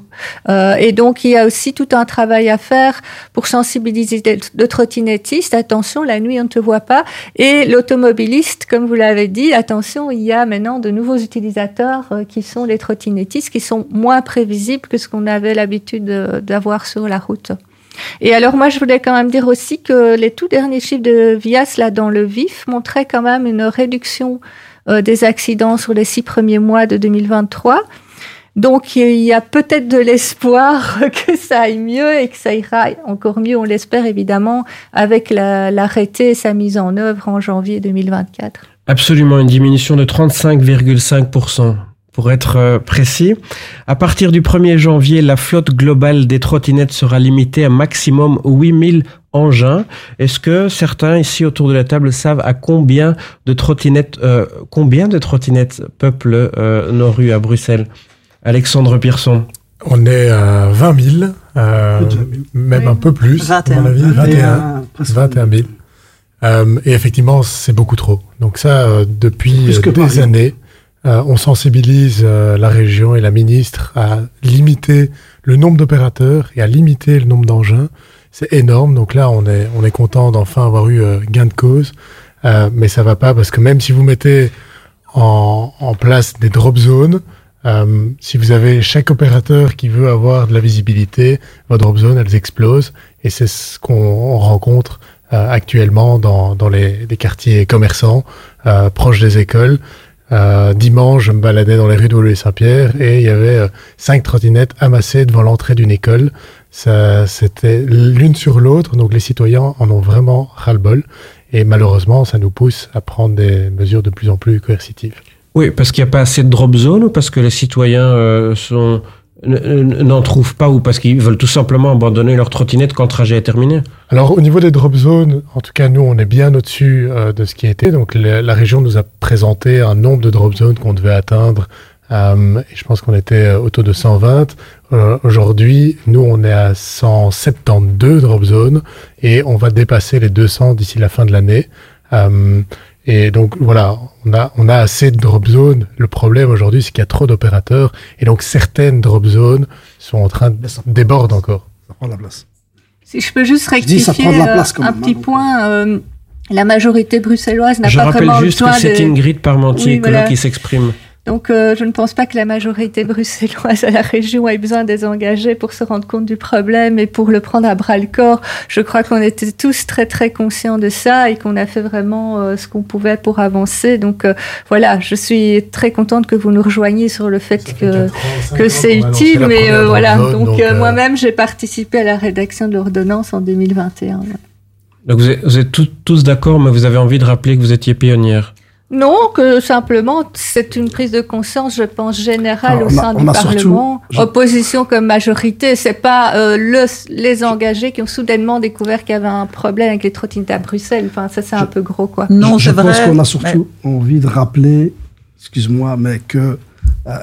et donc, il y a aussi tout un travail à faire pour sensibiliser le trottinettiste. Attention, la nuit, on ne te voit pas. Et l'automobiliste comme vous l'avez dit, attention, il y a maintenant de nouveaux utilisateurs euh, qui sont les trottinettistes, qui sont moins prévisibles que ce qu'on avait l'habitude d'avoir sur la route. Et alors moi, je voulais quand même dire aussi que les tout derniers chiffres de VIAS, là, dans le vif, montraient quand même une réduction euh, des accidents sur les six premiers mois de 2023. Donc il y a peut-être de l'espoir que ça aille mieux et que ça ira encore mieux, on l'espère évidemment, avec l'arrêté et sa mise en œuvre en janvier 2024. Absolument, une diminution de 35,5% pour être euh, précis. À partir du 1er janvier, la flotte globale des trottinettes sera limitée à maximum 8000 engins. Est-ce que certains ici autour de la table savent à combien de trottinettes, euh, combien de trottinettes peuplent euh, nos rues à Bruxelles? Alexandre Pierson. On est à 20 000, euh, même un peu plus, 21. à mon avis, 21, 21, 21 000. Euh, et effectivement, c'est beaucoup trop. Donc ça, euh, depuis des Paris. années, euh, on sensibilise euh, la région et la ministre à limiter le nombre d'opérateurs et à limiter le nombre d'engins. C'est énorme. Donc là, on est, on est content d'enfin avoir eu euh, gain de cause. Euh, mais ça va pas parce que même si vous mettez en, en place des drop zones, euh, si vous avez chaque opérateur qui veut avoir de la visibilité, vos drop zones, elles explosent. Et c'est ce qu'on rencontre euh, actuellement dans, dans les, les quartiers commerçants, euh, proches des écoles. Euh, dimanche, je me baladais dans les rues de Saint-Pierre et il y avait euh, cinq trottinettes amassées devant l'entrée d'une école. C'était l'une sur l'autre, donc les citoyens en ont vraiment ras-le-bol. Et malheureusement, ça nous pousse à prendre des mesures de plus en plus coercitives. Oui, parce qu'il n'y a pas assez de drop zone ou parce que les citoyens euh, n'en trouvent pas ou parce qu'ils veulent tout simplement abandonner leur trottinette quand le trajet est terminé? Alors au niveau des drop zones, en tout cas nous on est bien au-dessus euh, de ce qui a été. Donc la, région nous a présenté un nombre de drop zones qu'on devait atteindre. Euh, et je pense qu'on était autour de 120. Euh, Aujourd'hui, nous on est à 172 drop zones et on va dépasser les 200 d'ici la fin de l'année. Euh, et donc voilà, on a, on a assez de drop zones. Le problème aujourd'hui, c'est qu'il y a trop d'opérateurs et donc certaines drop zones sont en train de déborder encore. Ça prend la place. Si je peux juste Je ça rectifier prend de la euh, place quand un petit hein, point, euh, la majorité bruxelloise n'a Je pas rappelle vraiment juste que besoin c'est de... Ingrid Parmentier, Oui, voilà. qui s'exprime. Donc, euh, je ne pense pas que la majorité bruxelloise à la région ait besoin des engagés pour se rendre compte du problème et pour le prendre à bras le corps. Je crois qu'on était tous très très conscients de ça et qu'on a fait vraiment euh, ce qu'on pouvait pour avancer. Donc euh, voilà, je suis très contente que vous nous rejoigniez sur le fait que que c'est utile. Mais euh, voilà, donc, donc, euh, euh, moi-même j'ai participé à la rédaction de l'ordonnance en 2021. Donc vous êtes, vous êtes tous- tous d'accord, mais vous avez envie de rappeler que vous étiez pionnière. Non, que simplement, c'est une prise de conscience, je pense, générale Alors, au a- sein du surtout- Parlement. je- Opposition comme majorité, c'est pas euh, le, les engagés qui ont soudainement découvert qu'il y avait un problème avec les trottinettes à Bruxelles. Enfin, ça, c'est un peu gros, quoi. Non, je c'est pense qu'on a surtout envie de rappeler, excuse-moi, mais que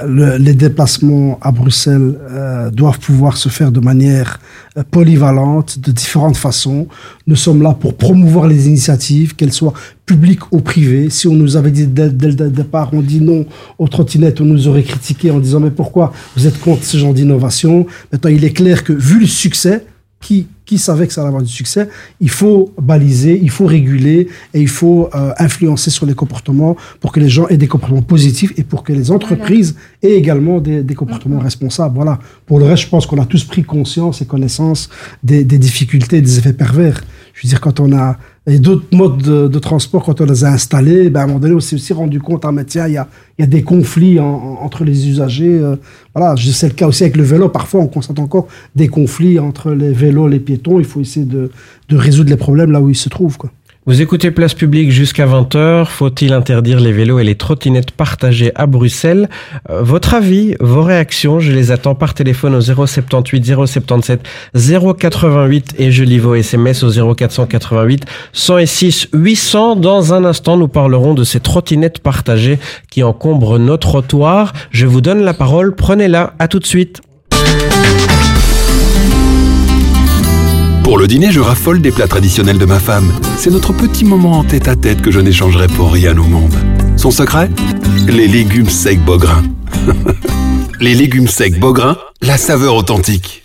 le- les déplacements à Bruxelles euh, doivent pouvoir se faire de manière euh, polyvalente, de différentes façons. Nous sommes là pour promouvoir les initiatives, qu'elles soient publiques ou privées. Si on nous avait dit dès, dès le départ, on dit non aux trottinettes, on nous aurait critiqué en disant mais pourquoi vous êtes contre ce genre d'innovation? Maintenant, il est clair que vu le succès, qui, qui savait que ça allait avoir du succès, il faut baliser, il faut réguler et il faut euh, influencer sur les comportements pour que les gens aient des comportements positifs et pour que les entreprises aient également des, des comportements responsables. Voilà. Pour le reste, je pense qu'on a tous pris conscience et connaissance des, des difficultés, des effets pervers. Je veux dire, quand on a et d'autres modes de, transport, quand on les a installés, ben, à un moment donné, on s'est aussi rendu compte, ah, mais tiens, il y a, y a des conflits en- en- entre les usagers. euh, voilà, c'est le cas aussi avec le vélo. Parfois, on constate encore des conflits entre les vélos, les piétons. Il faut essayer de, de résoudre les problèmes là où ils se trouvent. Quoi. Vous écoutez Place Publique jusqu'à 20h. Faut-il interdire les vélos et les trottinettes partagées à Bruxelles? Euh, Votre avis, vos réactions, je les attends par téléphone au 078 077 088 et je lis vos SMS au 0488 106 800. Dans un instant, nous parlerons de ces trottinettes partagées qui encombrent nos trottoirs. Je vous donne la parole. Prenez-la. À tout de suite. Pour le dîner, je raffole des plats traditionnels de ma femme. C'est notre petit moment en tête à tête que je n'échangerai pour rien au monde. Son secret Les légumes secs Beaugrain. Les légumes secs Beaugrain, la saveur authentique.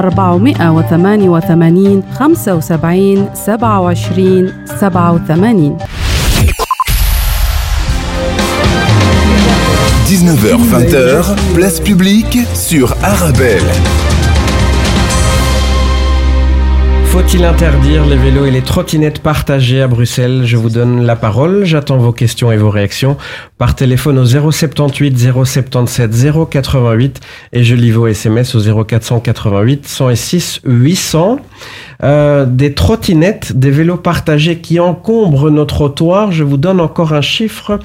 488 75 27 87 19h-20h, place publique sur Arabelle. Faut-il interdire les vélos et les trottinettes partagées à Bruxelles? Je vous donne la parole. J'attends vos questions et vos réactions par téléphone au 078 077 088 et je lis vos SMS au 0488 106 800. Euh, des trottinettes, des vélos partagés qui encombrent nos trottoirs. Je vous donne encore un chiffre.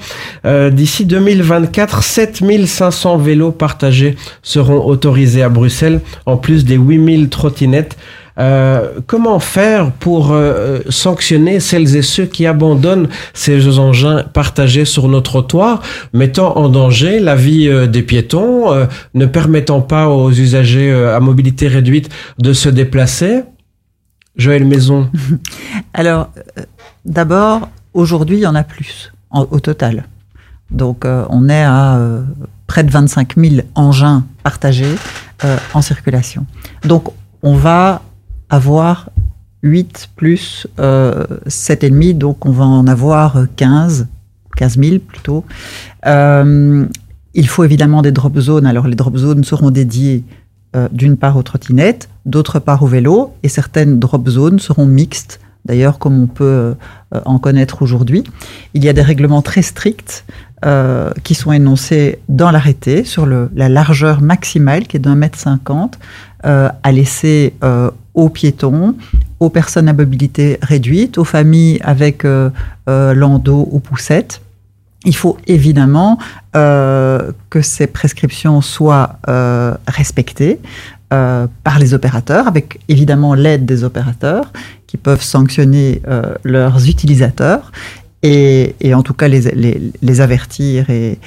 Euh, D'ici 2024, 7500 vélos partagés seront autorisés à Bruxelles, en plus des 8000 trottinettes. Euh, comment faire pour euh, sanctionner celles et ceux qui abandonnent ces engins partagés sur nos trottoirs, mettant en danger la vie euh, des piétons, ne permettant pas aux usagers à mobilité réduite de se déplacer? Joël Maison. Alors, d'abord, aujourd'hui, il y en a plus au total. Donc, on est à près de 25 000 engins partagés en circulation. Donc, on va avoir 8 plus euh, 7,5, donc on va en avoir 15, 15 000 plutôt. Euh, il faut évidemment des drop zones. Alors, les drop zones seront dédiées euh, d'une part aux trottinettes, d'autre part aux vélos, et certaines drop zones seront mixtes, d'ailleurs comme on peut euh, en connaître aujourd'hui. Il y a des règlements très stricts qui sont énoncés dans l'arrêté sur la largeur maximale qui est d'un mètre cinquante à laisser euh, aux piétons, aux personnes à mobilité réduite, aux familles avec euh, euh, landau ou poussette. Il faut évidemment euh, que ces prescriptions soient euh, respectées euh, par les opérateurs, avec évidemment l'aide des opérateurs qui peuvent sanctionner euh, leurs utilisateurs et, en tout cas les, les, les avertir, et,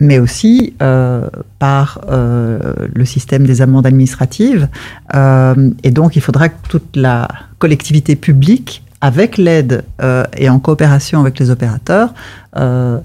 mais aussi euh, par euh, le système des amendes administratives. Euh, et donc il faudra que toute la collectivité publique avec l'aide et en coopération avec les opérateurs,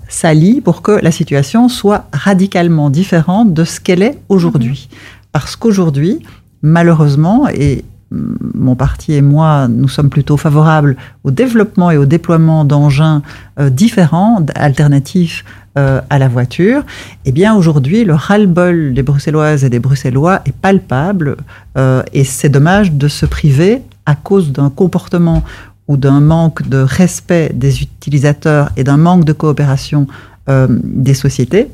s'allie pour que la situation soit radicalement différente de ce qu'elle est aujourd'hui. Parce qu'aujourd'hui, malheureusement, et mon parti et moi, nous sommes plutôt favorables au développement et au déploiement d'engins euh, différents, alternatifs euh, à la voiture, eh bien aujourd'hui, le ras-le-bol des Bruxelloises et des Bruxellois est palpable euh, et c'est dommage de se priver à cause d'un comportement ou d'un manque de respect des utilisateurs et d'un manque de coopération euh, des sociétés,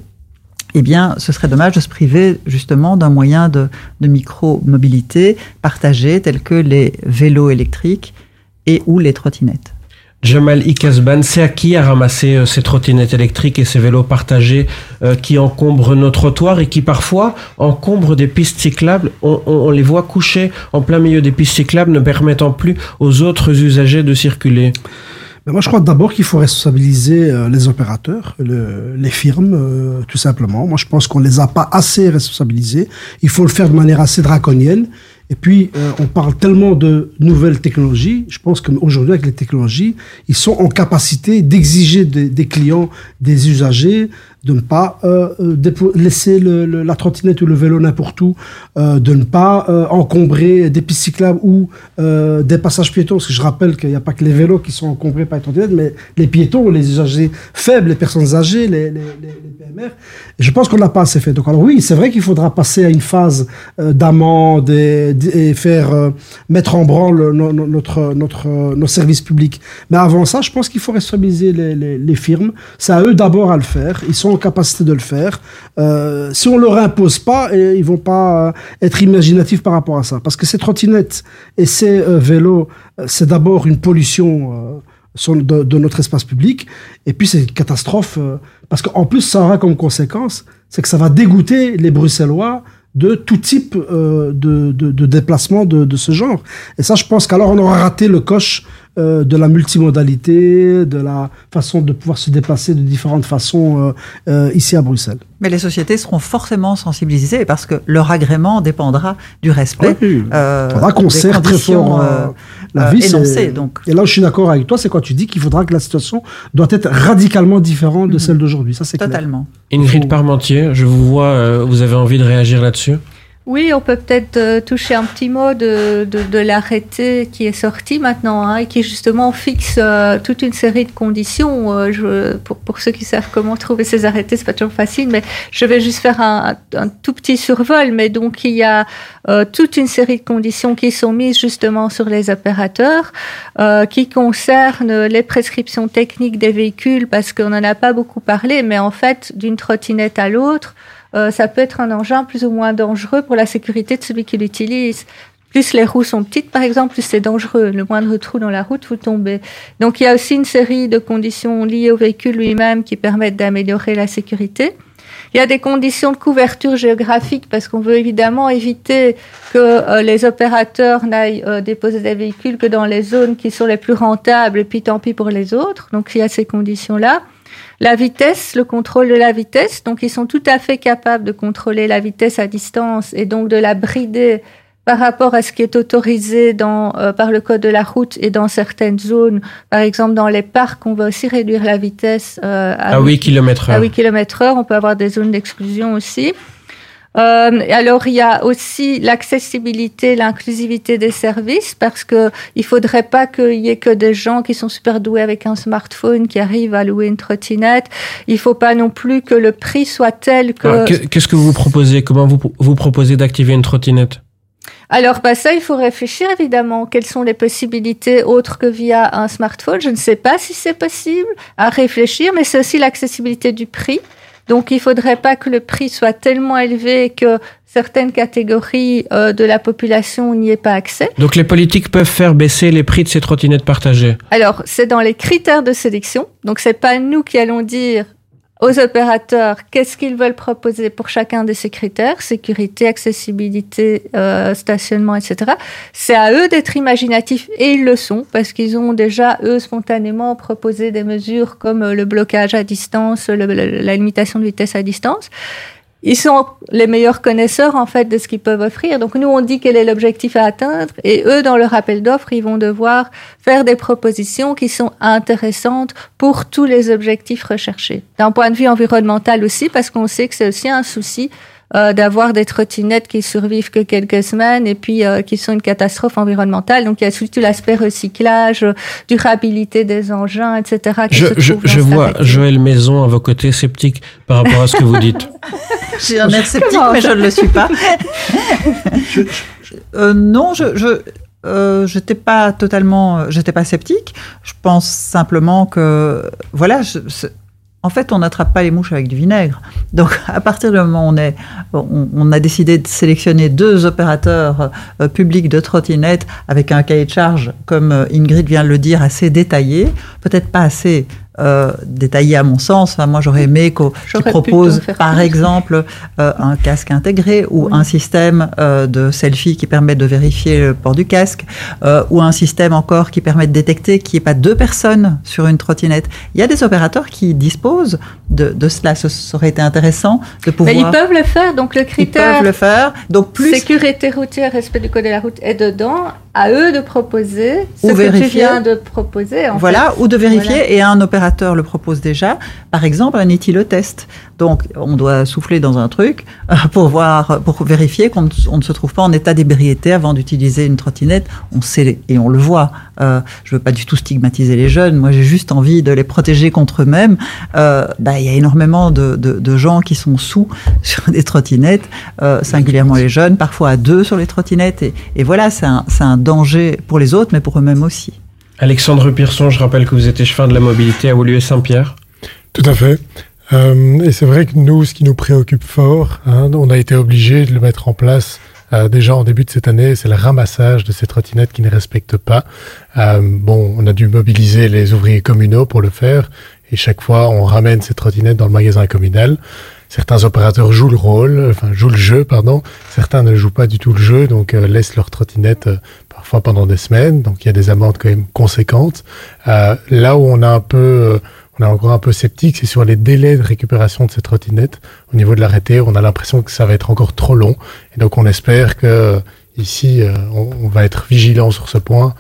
eh bien, ce serait dommage de se priver justement d'un moyen de, de micro-mobilité partagé tel que les vélos électriques et ou les trottinettes. Jamal Ikasban, c'est à qui a ramassé euh, ces trottinettes électriques et ces vélos partagés euh, qui encombrent nos trottoirs et qui parfois encombrent des pistes cyclables? On, les voit couchés en plein milieu des pistes cyclables, ne permettant plus aux autres usagers de circuler. Mais moi, je crois d'abord qu'il faut responsabiliser euh, les opérateurs, le- les firmes, euh, tout simplement. Moi, je pense qu'on les a pas assez responsabilisés. Il faut le faire de manière assez draconienne. Et puis, euh, on parle tellement de nouvelles technologies. Je pense qu'aujourd'hui, avec les technologies, ils sont en capacité d'exiger des, des clients, des usagers, de ne pas euh, euh, laisser la trottinette ou le vélo n'importe où, euh, de ne pas encombrer des pistes cyclables ou des passages piétons. Parce que je rappelle qu'il n'y a pas que les vélos qui sont encombrés par les trottinettes, mais les piétons, les usagers faibles, les personnes âgées, les, PMR. Je pense qu'on n'a pas assez fait. Donc alors oui, c'est vrai qu'il faudra passer à une phase d'amende et, faire mettre en branle no- no- notre, notre, nos services publics. Mais avant ça, je pense qu'il faut responsabiliser les, les, les firmes. C'est à eux d'abord à le faire. Ils sont capacité de le faire. Euh, si on leur impose pas, ils vont pas euh, être imaginatifs par rapport à ça. Parce que ces trottinettes et ces euh, vélos, c'est d'abord une pollution. de, de notre espace public. Et puis, c'est une catastrophe. parce qu'en plus, ça aura comme conséquence, c'est que ça va dégoûter les Bruxellois de tout type euh, de, de, de, déplacement de, de, ce genre. Et ça, je pense qu'alors on aura raté le coche euh, de la multimodalité, de la façon de pouvoir se déplacer de différentes façons euh, euh ici à Bruxelles. Mais les sociétés seront forcément sensibilisées parce que leur agrément dépendra du respect. Oui, euh, faudra qu'on serre très fort euh, la vie. Énoncée, donc. Et là où je suis d'accord avec toi, c'est quand tu dis qu'il faudra que la situation doit être radicalement différente de mmh. celle d'aujourd'hui. Ça, c'est Totalement. Ingrid Faut... Parmentier, je vous vois, vous avez envie de réagir là-dessus? Oui, on peut peut-être euh, toucher un petit mot de, de, de l'arrêté qui est sorti maintenant hein, et qui justement fixe euh, toute une série de conditions. Euh, je, pour, pour, ceux qui savent comment trouver ces arrêtés, c'est pas toujours facile, mais je vais juste faire un, un tout petit survol. Mais donc il y a euh, toute une série de conditions qui sont mises justement sur les opérateurs, euh, qui concernent les prescriptions techniques des véhicules, parce qu'on n'en a pas beaucoup parlé, mais en fait d'une trottinette à l'autre. Euh, ça peut être un engin plus ou moins dangereux pour la sécurité de celui qui l'utilise. Plus les roues sont petites, par exemple, plus c'est dangereux. Le moindre trou dans la route, vous tombez. Donc il y a aussi une série de conditions liées au véhicule lui-même qui permettent d'améliorer la sécurité. Il y a des conditions de couverture géographique parce qu'on veut évidemment éviter que euh, les opérateurs n'aillent euh, déposer des véhicules que dans les zones qui sont les plus rentables et puis tant pis pour les autres. Donc il y a ces conditions-là. La vitesse, le contrôle de la vitesse, donc ils sont tout à fait capables de contrôler la vitesse à distance et donc de la brider par rapport à ce qui est autorisé dans, euh, par le code de la route et dans certaines zones. Par exemple, dans les parcs, on va aussi réduire la vitesse euh, à, à 8 km heure. À 8 km heure. On peut avoir des zones d'exclusion aussi. Euh, alors il y a aussi l'accessibilité, l'inclusivité des services parce que il faudrait pas qu'il y ait que des gens qui sont super doués avec un smartphone qui arrivent à louer une trottinette. Il faut pas non plus que le prix soit tel que. Qu'est-ce que vous proposez? Comment vous vous proposez d'activer une trottinette? Alors, bah, ça, il faut réfléchir évidemment. Quelles sont les possibilités autres que via un smartphone? Je ne sais pas si c'est possible à réfléchir, mais c'est aussi l'accessibilité du prix. Donc, il faudrait pas que le prix soit tellement élevé que certaines catégories euh, de la population n'y aient pas accès. Donc, les politiques peuvent faire baisser les prix de ces trottinettes partagées? Alors, c'est dans les critères de sélection. Donc, c'est pas nous qui allons dire aux opérateurs qu'est-ce qu'ils veulent proposer pour chacun de ces critères, sécurité, accessibilité, euh, stationnement, etc. C'est à eux d'être imaginatifs et ils le sont parce qu'ils ont déjà, eux, spontanément proposé des mesures comme le blocage à distance, la limitation de vitesse à distance ils sont les meilleurs connaisseurs en fait de ce qu'ils peuvent offrir. Donc nous on dit quel est l'objectif à atteindre et eux dans leur appel d'offres ils vont devoir faire des propositions qui sont intéressantes pour tous les objectifs recherchés. D'un point de vue environnemental aussi parce qu'on sait que c'est aussi un souci euh, d'avoir des trottinettes qui survivent que quelques semaines et puis euh, qui sont une catastrophe environnementale. Donc il y a surtout l'aspect recyclage, durabilité des engins, etc. Je, je, je vois Joël Maison à vos côtés sceptique par rapport à ce que vous dites. J'ai un air sceptique, mais je ne le suis pas. euh, non, je, je euh, j'étais pas totalement, j'étais pas sceptique. Je pense simplement que, voilà, je, en fait, on n'attrape pas les mouches avec du vinaigre. Donc, à partir du moment où on, est, on, a décidé de sélectionner deux opérateurs euh, publics de trottinettes avec un cahier de charge, comme euh, Ingrid vient de le dire, assez détaillé, peut-être pas assez euh, détaillé à mon sens. Enfin, moi, j'aurais aimé qu'on propose, par exemple, euh, un casque intégré ou oui. un système euh, de selfie qui permet de vérifier le port du casque ou un système encore qui permet de détecter qu'il n'y ait pas deux personnes sur une trottinette. Il y a des opérateurs qui disposent de, de cela. Ce serait été intéressant de pouvoir. Mais ils peuvent le faire. Donc, le critère. Ils peuvent le faire. Donc, plus. Sécurité routière, respect du code de la route est dedans. À eux de proposer ce ou que vérifier. tu viens de proposer. En voilà, fait. ou de vérifier. Voilà. Et un opérateur le propose déjà. Par exemple, un éthylotest. Donc, on doit souffler dans un truc euh, pour voir, pour vérifier qu'on ne se trouve pas en état d'ébriété avant d'utiliser une trottinette. On sait et on le voit. Euh, je veux pas du tout stigmatiser les jeunes. Moi, j'ai juste envie de les protéger contre eux-mêmes. Euh, bah, il y a énormément de, gens qui sont sous sur des trottinettes, euh, singulièrement les jeunes, parfois à deux sur les trottinettes. Et, voilà, c'est un danger pour les autres, mais pour eux-mêmes aussi. Alexandre Pierson, je rappelle que vous êtes échevin de la mobilité à Woluwe Saint-Pierre. Tout à fait. Euh, et c'est vrai que nous, ce qui nous préoccupe fort, hein, on a été obligé de le mettre en place euh, déjà en début de cette année, c'est le ramassage de ces trottinettes qui ne respectent pas. Euh, bon, on a dû mobiliser les ouvriers communaux pour le faire, et chaque fois, on ramène ces trottinettes dans le magasin communal. certains opérateurs jouent le rôle, enfin jouent le jeu, pardon. Certains ne jouent pas du tout le jeu, donc laissent leur trottinette euh, parfois pendant des semaines. Donc il y a des amendes quand même conséquentes. Euh, là où on a un peu, euh, on est encore un peu sceptique, c'est sur les délais de récupération de ces trottinettes. Au niveau de l'arrêté, on a l'impression que ça va être encore trop long, et donc on espère que euh, ici on, va être vigilant sur ce point.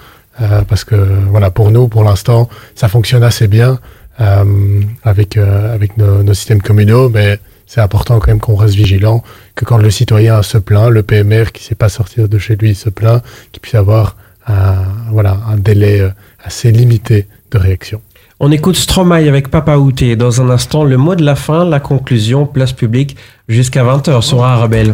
Parce que voilà, pour nous, pour l'instant, ça fonctionne assez bien avec avec nos, nos systèmes communaux, mais c'est important quand même qu'on reste vigilant, que quand le citoyen se plaint, le PMR qui sait pas sortir de chez lui se plaint, qu'il puisse avoir un voilà un délai euh, assez limité de réaction. On écoute Stromae avec Papa Outé. Dans un instant, le mot de la fin, la conclusion, place publique, jusqu'à 20h sur Arabelle.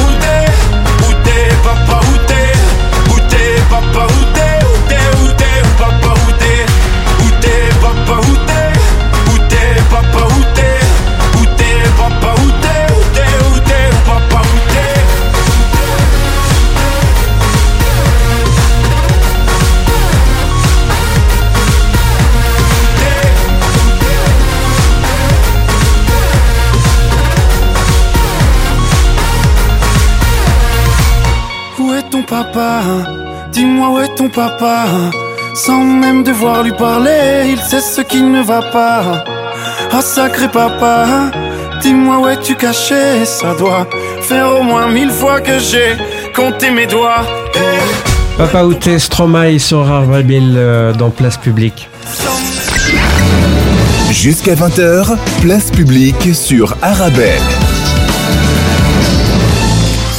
papa Sans même devoir lui parler, il sait ce qui ne va pas. Ah sacré papa, dis-moi où es-tu caché? Ça doit faire au moins mille fois que j'ai compté mes doigts. Eh. Papa Outé, Stromae sur Arabelle euh, dans place publique. Jusqu'à 20h, place publique sur Arabelle.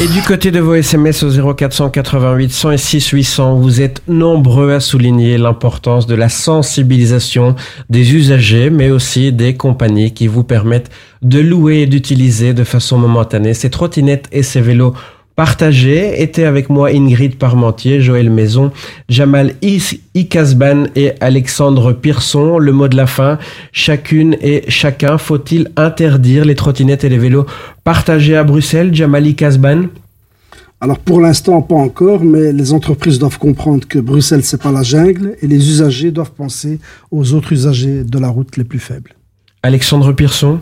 Et du côté de vos SMS au 0488 106 800, vous êtes nombreux à souligner l'importance de la sensibilisation des usagers, mais aussi des compagnies qui vous permettent de louer et d'utiliser de façon momentanée ces trottinettes et ces vélos partagés. Étaient avec moi Ingrid Parmentier, Joël Maison, Jamal Ikasban et Alexandre Pearson. Le mot de la fin, chacune et chacun, faut-il interdire les trottinettes et les vélos partagés à Bruxelles Jamal Ikasban Alors pour l'instant, pas encore, mais les entreprises doivent comprendre que Bruxelles, c'est pas la jungle et les usagers doivent penser aux autres usagers de la route les plus faibles. Alexandre Pearson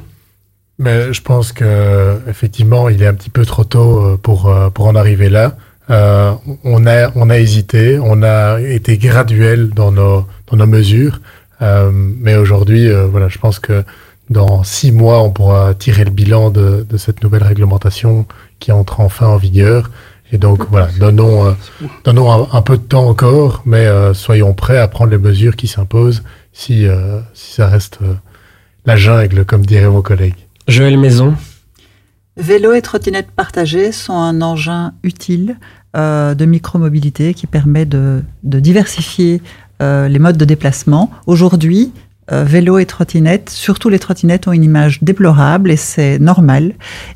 Mais je pense que effectivement, il est un petit peu trop tôt euh, pour euh, pour en arriver là. Euh, on a on a hésité, on a été graduel dans nos dans nos mesures, Euh, mais aujourd'hui, euh, voilà, je pense que dans six mois, on pourra tirer le bilan de, de cette nouvelle réglementation qui entre enfin en vigueur. Et donc voilà, donnons euh, donnons un, un peu de temps encore, mais euh, soyons prêts à prendre les mesures qui s'imposent si euh, si ça reste la jungle, comme diraient vos collègues. Joël Maison Vélo et trottinette partagée sont un engin utile euh, de micromobilité qui permet de, de diversifier euh, les modes de déplacement. Aujourd'hui, euh, vélo et trottinette, surtout les trottinettes ont une image déplorable et c'est normal.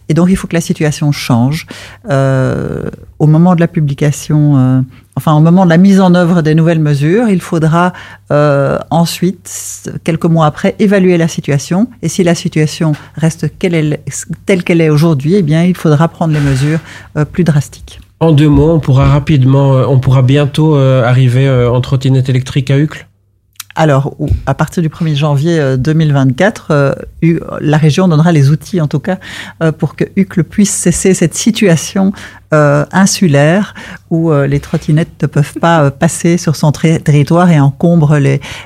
Et donc il faut que la situation change. Euh, au moment de la publication, euh, enfin au moment de la mise en œuvre des nouvelles mesures, il faudra euh, ensuite, quelques mois après, évaluer la situation. Et si la situation reste telle qu'elle est aujourd'hui, eh bien il faudra prendre les mesures euh, plus drastiques. En deux mots, on pourra rapidement, euh, on pourra bientôt arriver en trottinette électrique à Uccle? Alors, à partir du 1er janvier euh, 2024, euh, U- la région donnera les outils, en tout cas, euh, pour que Uccle puisse cesser cette situation euh, insulaire où euh, les trottinettes ne peuvent pas euh, passer sur son territoire et encombrent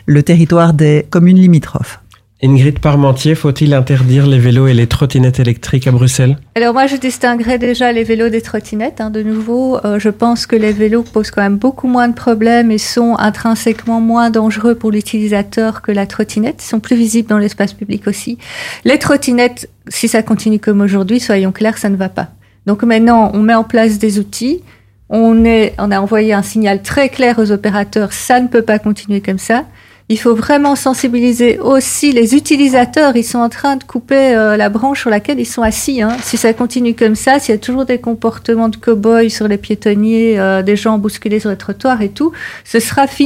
le territoire des communes limitrophes. Ingrid Parmentier, faut-il interdire les vélos et les trottinettes électriques à Bruxelles? Alors moi, je distinguerais déjà les vélos des trottinettes. hein. De nouveau, euh, je pense que les vélos posent quand même beaucoup moins de problèmes et sont intrinsèquement moins dangereux pour l'utilisateur que la trottinette. Ils sont plus visibles dans l'espace public aussi. Les trottinettes, si ça continue comme aujourd'hui, soyons clairs, ça ne va pas. Donc maintenant, on met en place des outils. On, est, on a envoyé un signal très clair aux opérateurs, ça ne peut pas continuer comme ça. Il faut vraiment sensibiliser aussi les utilisateurs. Ils sont en train de couper euh, la branche sur laquelle ils sont assis. hein. Si ça continue comme ça, s'il y a toujours des comportements de cow-boys sur les piétonniers, euh, des gens bousculés sur les trottoirs et tout, ce sera fini.